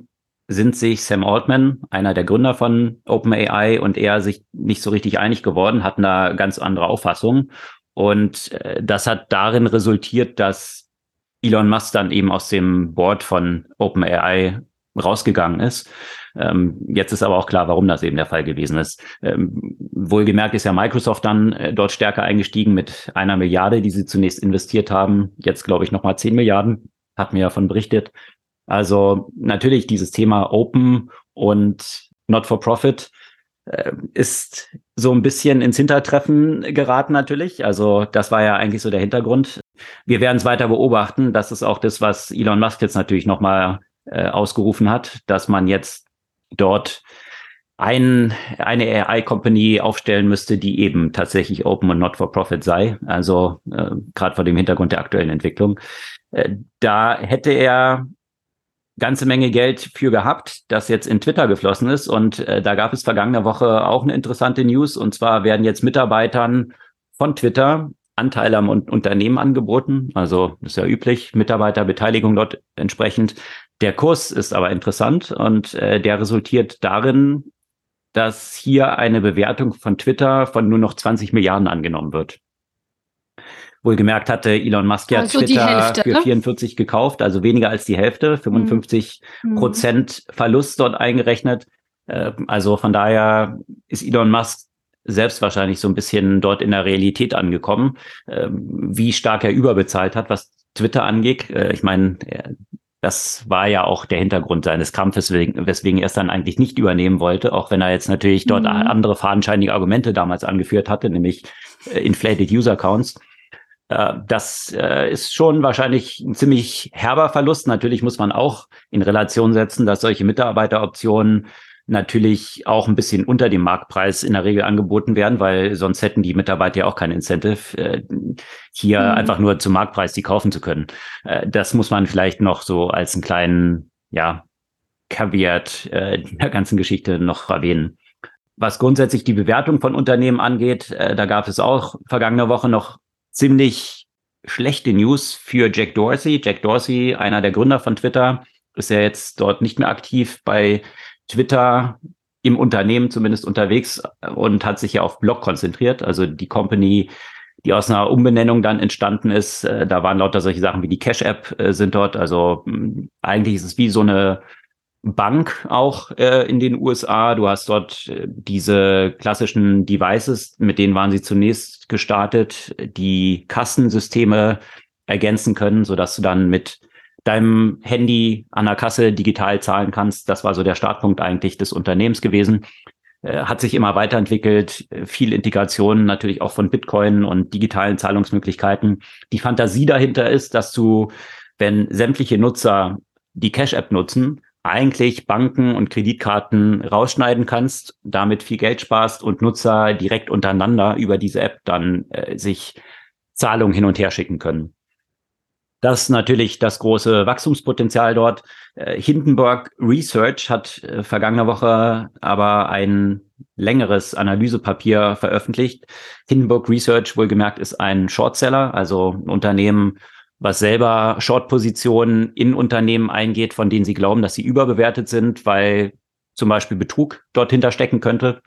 Speaker 1: sind sich Sam Altman, einer der Gründer von OpenAI, und er sich nicht so richtig einig geworden, hatten da ganz andere Auffassungen. Und äh, das hat darin resultiert, dass Elon Musk dann eben aus dem Board von OpenAI rausgegangen ist. Ähm, jetzt ist aber auch klar, warum das eben der Fall gewesen ist. Ähm, wohlgemerkt ist ja Microsoft dann äh, dort stärker eingestiegen mit einer Milliarde, die sie zunächst investiert haben. Jetzt glaube ich nochmal zehn Milliarden, hat mir ja von berichtet. Also natürlich dieses Thema Open und Not for Profit äh, ist so ein bisschen ins Hintertreffen geraten natürlich. Also das war ja eigentlich so der Hintergrund. Wir werden es weiter beobachten. Das ist auch das, was Elon Musk jetzt natürlich nochmal äh, ausgerufen hat, dass man jetzt dort ein, eine AI-Company aufstellen müsste, die eben tatsächlich open und not for profit sei. Also äh, gerade vor dem Hintergrund der aktuellen Entwicklung. Äh, da hätte er ganze Menge Geld für gehabt, das jetzt in Twitter geflossen ist. Und äh, da gab es vergangene Woche auch eine interessante News. Und zwar werden jetzt Mitarbeitern von Twitter Anteile am Unternehmen angeboten. Also ist ja üblich, Mitarbeiterbeteiligung dort entsprechend. Der Kurs ist aber interessant und äh, der resultiert darin, dass hier eine Bewertung von Twitter von nur noch 20 Milliarden angenommen wird. Wohlgemerkt hatte Elon Musk ja also Twitter Hälfte, für 44 ne? gekauft, also weniger als die Hälfte, 55 mhm. Prozent Verlust dort eingerechnet. Äh, also von daher ist Elon Musk selbst wahrscheinlich so ein bisschen dort in der Realität angekommen, äh, wie stark er überbezahlt hat, was Twitter angeht. Äh, ich meine, das war ja auch der Hintergrund seines Kampfes, weswegen er es dann eigentlich nicht übernehmen wollte, auch wenn er jetzt natürlich dort mhm. andere fadenscheinige Argumente damals angeführt hatte, nämlich inflated User Accounts. Äh, das äh, ist schon wahrscheinlich ein ziemlich herber Verlust. Natürlich muss man auch in Relation setzen, dass solche Mitarbeiteroptionen natürlich auch ein bisschen unter dem Marktpreis in der Regel angeboten werden, weil sonst hätten die Mitarbeiter ja auch kein Incentive, äh, hier mhm. einfach nur zum Marktpreis die kaufen zu können. Das muss man vielleicht noch so als einen kleinen, ja, Caveat der ganzen Geschichte noch erwähnen. Was grundsätzlich die Bewertung von Unternehmen angeht, da gab es auch vergangene Woche noch ziemlich schlechte News für Jack Dorsey. Jack Dorsey, einer der Gründer von Twitter, ist ja jetzt dort nicht mehr aktiv bei Twitter im Unternehmen zumindest unterwegs und hat sich ja auf Blog konzentriert. Also die Company, die aus einer Umbenennung dann entstanden ist, äh, da waren lauter solche Sachen wie die Cash-App äh, sind dort. Also mh, eigentlich ist es wie so eine Bank auch äh, in den USA. Du hast dort äh, diese klassischen Devices, mit denen waren sie zunächst gestartet, die Kassensysteme ergänzen können, so dass du dann mit deinem Handy an der Kasse digital zahlen kannst. Das war so der Startpunkt eigentlich des Unternehmens gewesen. Äh, hat sich immer weiterentwickelt, viel Integration natürlich auch von Bitcoin und digitalen Zahlungsmöglichkeiten. Die Fantasie dahinter ist, dass du, wenn sämtliche Nutzer die Cash-App nutzen, eigentlich Banken und Kreditkarten rausschneiden kannst, damit viel Geld sparst und Nutzer direkt untereinander über diese App dann äh, sich Zahlungen hin und her schicken können. Das ist natürlich das große Wachstumspotenzial dort. Äh, Hindenburg Research hat äh, vergangene Woche aber ein längeres Analysepapier veröffentlicht. Hindenburg Research, wohlgemerkt, ist ein Shortseller, also ein Unternehmen, was selber Short-Positionen in Unternehmen eingeht, von denen sie glauben, dass sie überbewertet sind, weil zum Beispiel Betrug dort hinterstecken könnte.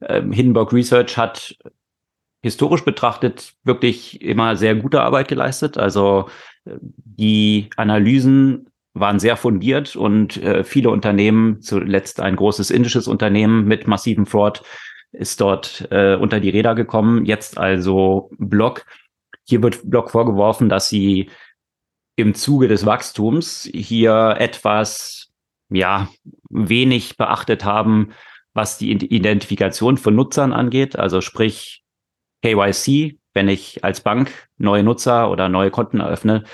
Speaker 1: Ähm, Hindenburg Research hat historisch betrachtet wirklich immer sehr gute Arbeit geleistet. Also äh, die Analysen waren sehr fundiert und äh, viele Unternehmen, zuletzt ein großes indisches Unternehmen mit massivem Fraud, ist dort äh, unter die Räder gekommen. Jetzt also Block hier wird Block vorgeworfen, dass sie im Zuge des Wachstums hier etwas, ja, wenig beachtet haben, was die Identifikation von Nutzern angeht, also sprich KYC, wenn ich als Bank neue Nutzer oder neue Konten eröffne,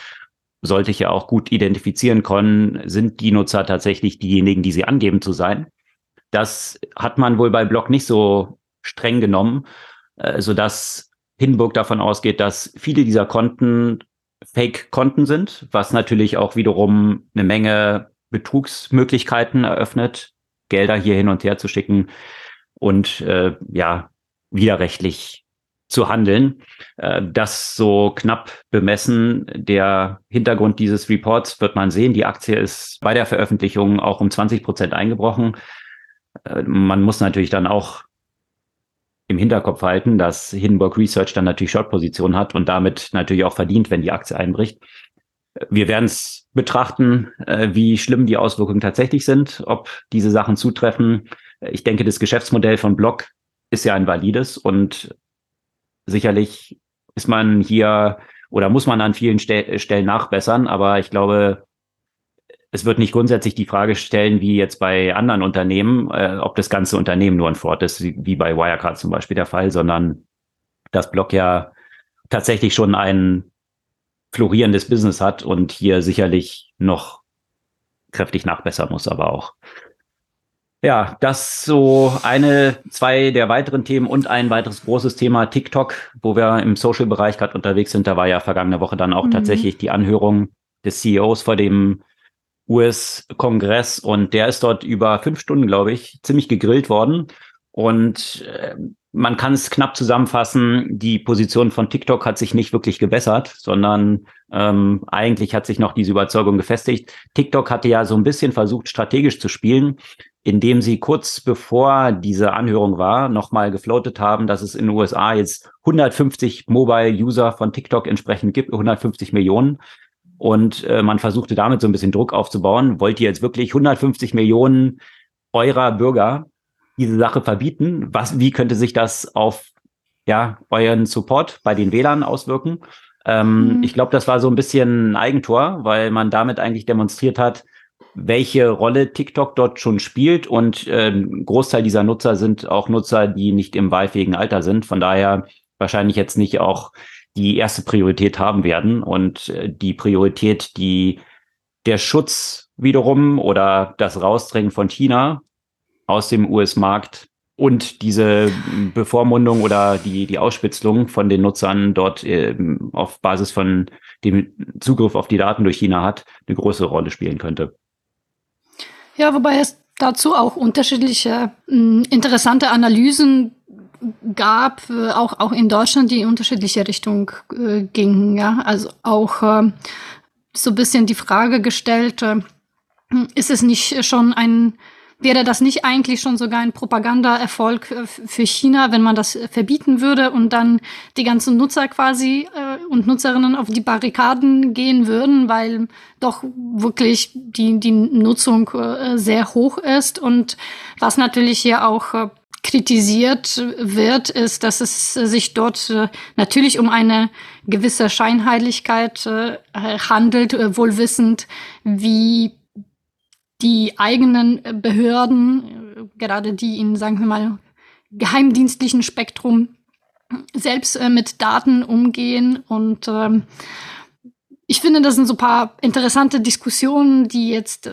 Speaker 1: sollte ich ja auch gut identifizieren können, sind die Nutzer tatsächlich diejenigen, die sie angeben zu sein. Das hat man wohl bei Block nicht so streng genommen, äh, so dass Hindenburg davon ausgeht, dass viele dieser Konten Fake-Konten sind, was natürlich auch wiederum eine Menge Betrugsmöglichkeiten eröffnet, Gelder hier hin und her zu schicken und äh, ja, widerrechtlich zu handeln. Äh, das so knapp bemessen. Der Hintergrund dieses Reports wird man sehen. Die Aktie ist bei der Veröffentlichung auch um 20 Prozent eingebrochen. Äh, man muss natürlich dann auch im Hinterkopf halten, dass Hindenburg Research dann natürlich Short-Position hat und damit natürlich auch verdient, wenn die Aktie einbricht. Wir werden es betrachten, äh, wie schlimm die Auswirkungen tatsächlich sind, ob diese Sachen zutreffen. Ich denke, das Geschäftsmodell von Block ist ja ein valides und sicherlich ist man hier oder muss man an vielen Stel Stellen nachbessern, aber ich glaube, es wird nicht grundsätzlich die Frage stellen, wie jetzt bei anderen Unternehmen, äh, ob das ganze Unternehmen nur ein Fort ist, wie, wie bei Wirecard zum Beispiel der Fall, sondern das Block ja tatsächlich schon ein florierendes Business hat und hier sicherlich noch kräftig nachbessern muss, aber auch. Ja, das so eine, zwei der weiteren Themen und ein weiteres großes Thema TikTok, wo wir im Social-Bereich gerade unterwegs sind. Da war ja vergangene Woche dann auch mhm. tatsächlich die Anhörung des CEOs vor dem US-Kongress und der ist dort über fünf Stunden, glaube ich, ziemlich gegrillt worden. Und äh, man kann es knapp zusammenfassen, die Position von TikTok hat sich nicht wirklich gebessert, sondern ähm, eigentlich hat sich noch diese Überzeugung gefestigt. TikTok hatte ja so ein bisschen versucht, strategisch zu spielen, indem sie kurz bevor diese Anhörung war, nochmal gefloatet haben, dass es in den USA jetzt 150 Mobile-User von TikTok entsprechend gibt, 150 Millionen. Und äh, man versuchte damit so ein bisschen Druck aufzubauen. Wollt ihr jetzt wirklich 150 Millionen eurer Bürger diese Sache verbieten? Was, wie könnte sich das auf ja, euren Support bei den Wählern auswirken? Ähm, mhm. Ich glaube, das war so ein bisschen ein Eigentor, weil man damit eigentlich demonstriert hat, welche Rolle TikTok dort schon spielt. Und äh, ein Großteil dieser Nutzer sind auch Nutzer, die nicht im wahlfähigen Alter sind. Von daher wahrscheinlich jetzt nicht auch die erste Priorität haben werden. Und äh, die Priorität, die der Schutz wiederum oder das Rausdrängen von China aus dem US-Markt und diese Bevormundung oder die, die Ausspitzlung von den Nutzern dort äh, auf Basis von dem Zugriff auf die Daten durch China hat, eine große Rolle spielen könnte.
Speaker 2: Ja, wobei es dazu auch unterschiedliche äh, interessante Analysen gab, äh, auch, auch in Deutschland, die in unterschiedliche Richtung äh, gingen. Ja? Also auch äh, so ein bisschen die Frage gestellt, äh, ist es nicht schon ein Wäre das nicht eigentlich schon sogar ein Propagandaerfolg äh, für China, wenn man das verbieten würde und dann die ganzen Nutzer quasi äh, und Nutzerinnen auf die Barrikaden gehen würden, weil doch wirklich die, die Nutzung äh, sehr hoch ist und was natürlich hier auch äh, kritisiert wird, ist, dass es sich dort äh, natürlich um eine gewisse Scheinheiligkeit äh, handelt, äh, wohl wissend, wie die eigenen Behörden, gerade die in, sagen wir mal, geheimdienstlichen Spektrum selbst mit Daten umgehen. Und ähm, ich finde, das sind so paar interessante Diskussionen, die jetzt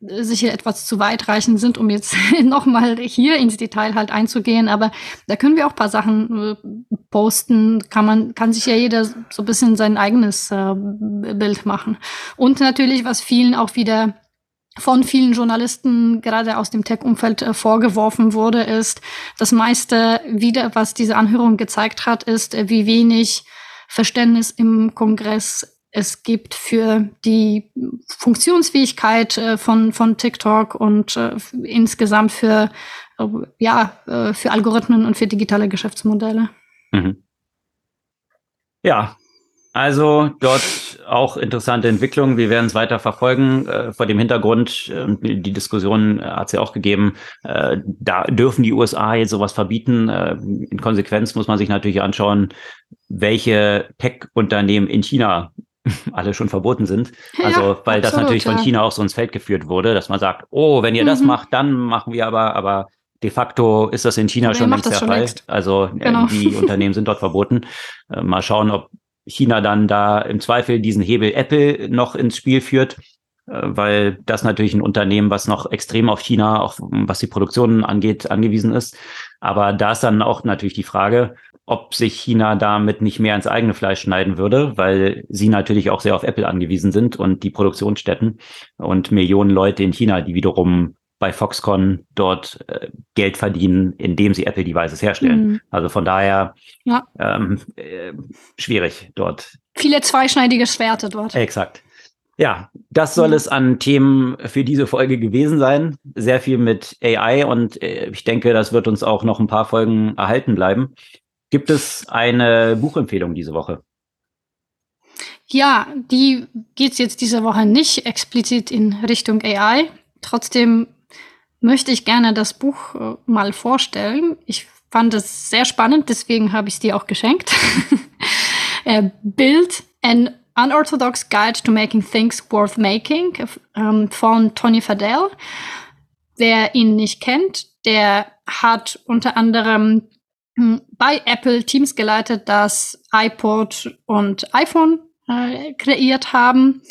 Speaker 2: sicher etwas zu weitreichend sind, um jetzt nochmal hier ins Detail halt einzugehen. Aber da können wir auch paar Sachen äh, posten. Kann man, kann sich ja jeder so ein bisschen sein eigenes äh, Bild machen. Und natürlich, was vielen auch wieder von vielen Journalisten gerade aus dem Tech-Umfeld äh, vorgeworfen wurde, ist, das meiste wieder, was diese Anhörung gezeigt hat, ist, äh, wie wenig Verständnis im Kongress es gibt für die Funktionsfähigkeit äh, von, von TikTok und äh, insgesamt für, äh, ja, für Algorithmen und für digitale Geschäftsmodelle. Mhm.
Speaker 1: Ja, also dort auch interessante Entwicklungen. Wir werden es weiter verfolgen. Äh, vor dem Hintergrund, äh, die Diskussion äh, hat es ja auch gegeben, da dürfen die USA jetzt sowas verbieten. In Konsequenz muss man sich natürlich anschauen, welche Tech-Unternehmen in China alle schon verboten sind. Also, ja, weil absolut, das natürlich von China auch so ins Feld geführt wurde, dass man sagt, oh, wenn ihr mhm. das macht, dann machen wir aber, aber De facto ist das in China schon längst der Fall. Also äh, genau. die Unternehmen sind dort verboten. Äh, mal schauen, ob China dann da im Zweifel diesen Hebel Apple noch ins Spiel führt, äh, weil das natürlich ein Unternehmen, was noch extrem auf China, auch was die Produktion angeht, angewiesen ist. Aber da ist dann auch natürlich die Frage, ob sich China damit nicht mehr ins eigene Fleisch schneiden würde, weil sie natürlich auch sehr auf Apple angewiesen sind und die Produktionsstätten und Millionen Leute in China, die wiederum bei Foxconn dort äh, Geld verdienen, indem sie Apple Devices herstellen. Mhm. Also von daher ja. ähm, äh, schwierig dort.
Speaker 2: Viele zweischneidige Schwerte dort.
Speaker 1: Exakt. Ja, das soll es an Themen für diese Folge gewesen sein. Sehr viel mit AI und äh, ich denke, das wird uns auch noch ein paar Folgen erhalten bleiben. Gibt es eine Buchempfehlung diese Woche?
Speaker 2: Ja, die geht jetzt diese Woche nicht explizit in Richtung AI. Trotzdem möchte ich gerne das Buch äh, mal vorstellen. Ich fand es sehr spannend, deswegen habe ich es dir auch geschenkt. äh, Build an Unorthodox Guide to Making Things Worth Making ähm, von Tony Fadell. Wer ihn nicht kennt, der hat unter anderem bei Apple Teams geleitet, das iPod und iPhone äh, kreiert haben,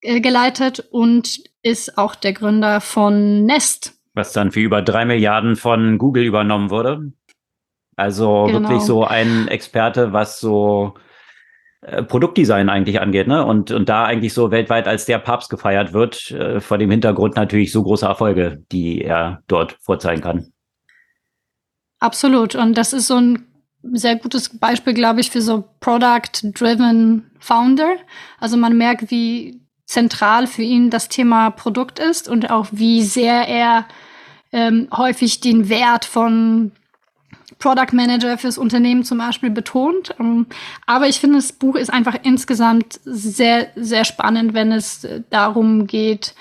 Speaker 2: äh, geleitet und ist auch der Gründer von Nest.
Speaker 1: Was dann für über drei Milliarden von Google übernommen wurde. Also genau. wirklich so ein Experte, was so äh, Produktdesign eigentlich angeht, ne? Und, und da eigentlich so weltweit als der Papst gefeiert wird, äh, vor dem Hintergrund natürlich so große Erfolge, die er dort vorzeigen kann.
Speaker 2: Absolut. Und das ist so ein sehr gutes Beispiel, glaube ich, für so Product-Driven Founder. Also man merkt, wie zentral für ihn das Thema Produkt ist und auch wie sehr er ähm, häufig den Wert von Product Manager fürs Unternehmen zum Beispiel betont. Ähm, aber ich finde, das Buch ist einfach insgesamt sehr, sehr spannend, wenn es äh, darum geht,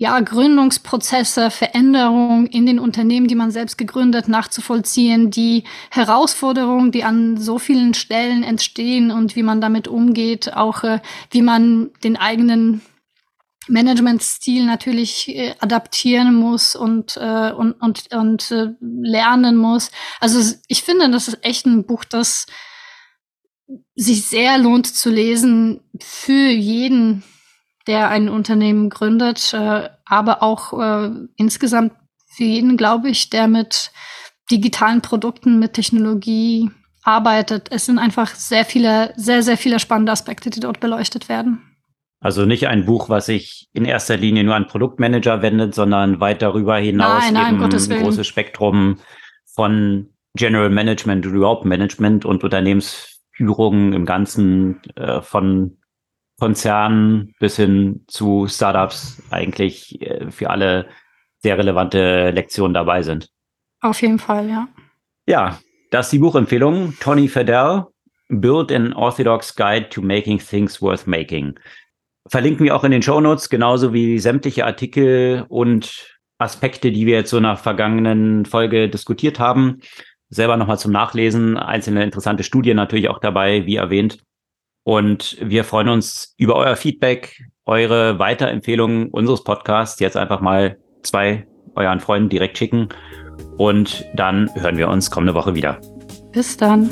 Speaker 2: ja, Gründungsprozesse, Veränderungen in den Unternehmen, die man selbst gegründet, nachzuvollziehen, die Herausforderungen, die an so vielen Stellen entstehen und wie man damit umgeht, auch äh, wie man den eigenen Managementstil natürlich äh, adaptieren muss und, äh, und, und, und äh, lernen muss. Also ich finde, das ist echt ein Buch, das sich sehr lohnt zu lesen für jeden der ein Unternehmen gründet, äh, aber auch äh, insgesamt für jeden, glaube ich, der mit digitalen Produkten, mit Technologie arbeitet. Es sind einfach sehr viele, sehr, sehr viele spannende Aspekte, die dort beleuchtet werden.
Speaker 1: Also nicht ein Buch, was sich in erster Linie nur an Produktmanager wendet, sondern weit darüber hinaus nein, nein, eben ein großes Spektrum von General Management, überhaupt Management und Unternehmensführung im Ganzen äh, von Konzernen bis hin zu Startups eigentlich äh, für alle sehr relevante Lektionen dabei sind.
Speaker 2: Auf jeden Fall, ja.
Speaker 1: Ja, das ist die Buchempfehlung. Tony Fadell, Build an Orthodox Guide to Making Things Worth Making. Verlinken wir auch in den Show Notes, genauso wie sämtliche Artikel und Aspekte, die wir jetzt so nach vergangenen Folge diskutiert haben. Selber nochmal zum Nachlesen. Einzelne interessante Studien natürlich auch dabei, wie erwähnt. Und wir freuen uns über euer Feedback, eure Weiterempfehlungen unseres Podcasts. Jetzt einfach mal zwei euren Freunden direkt schicken. Und dann hören wir uns kommende Woche wieder.
Speaker 2: Bis dann.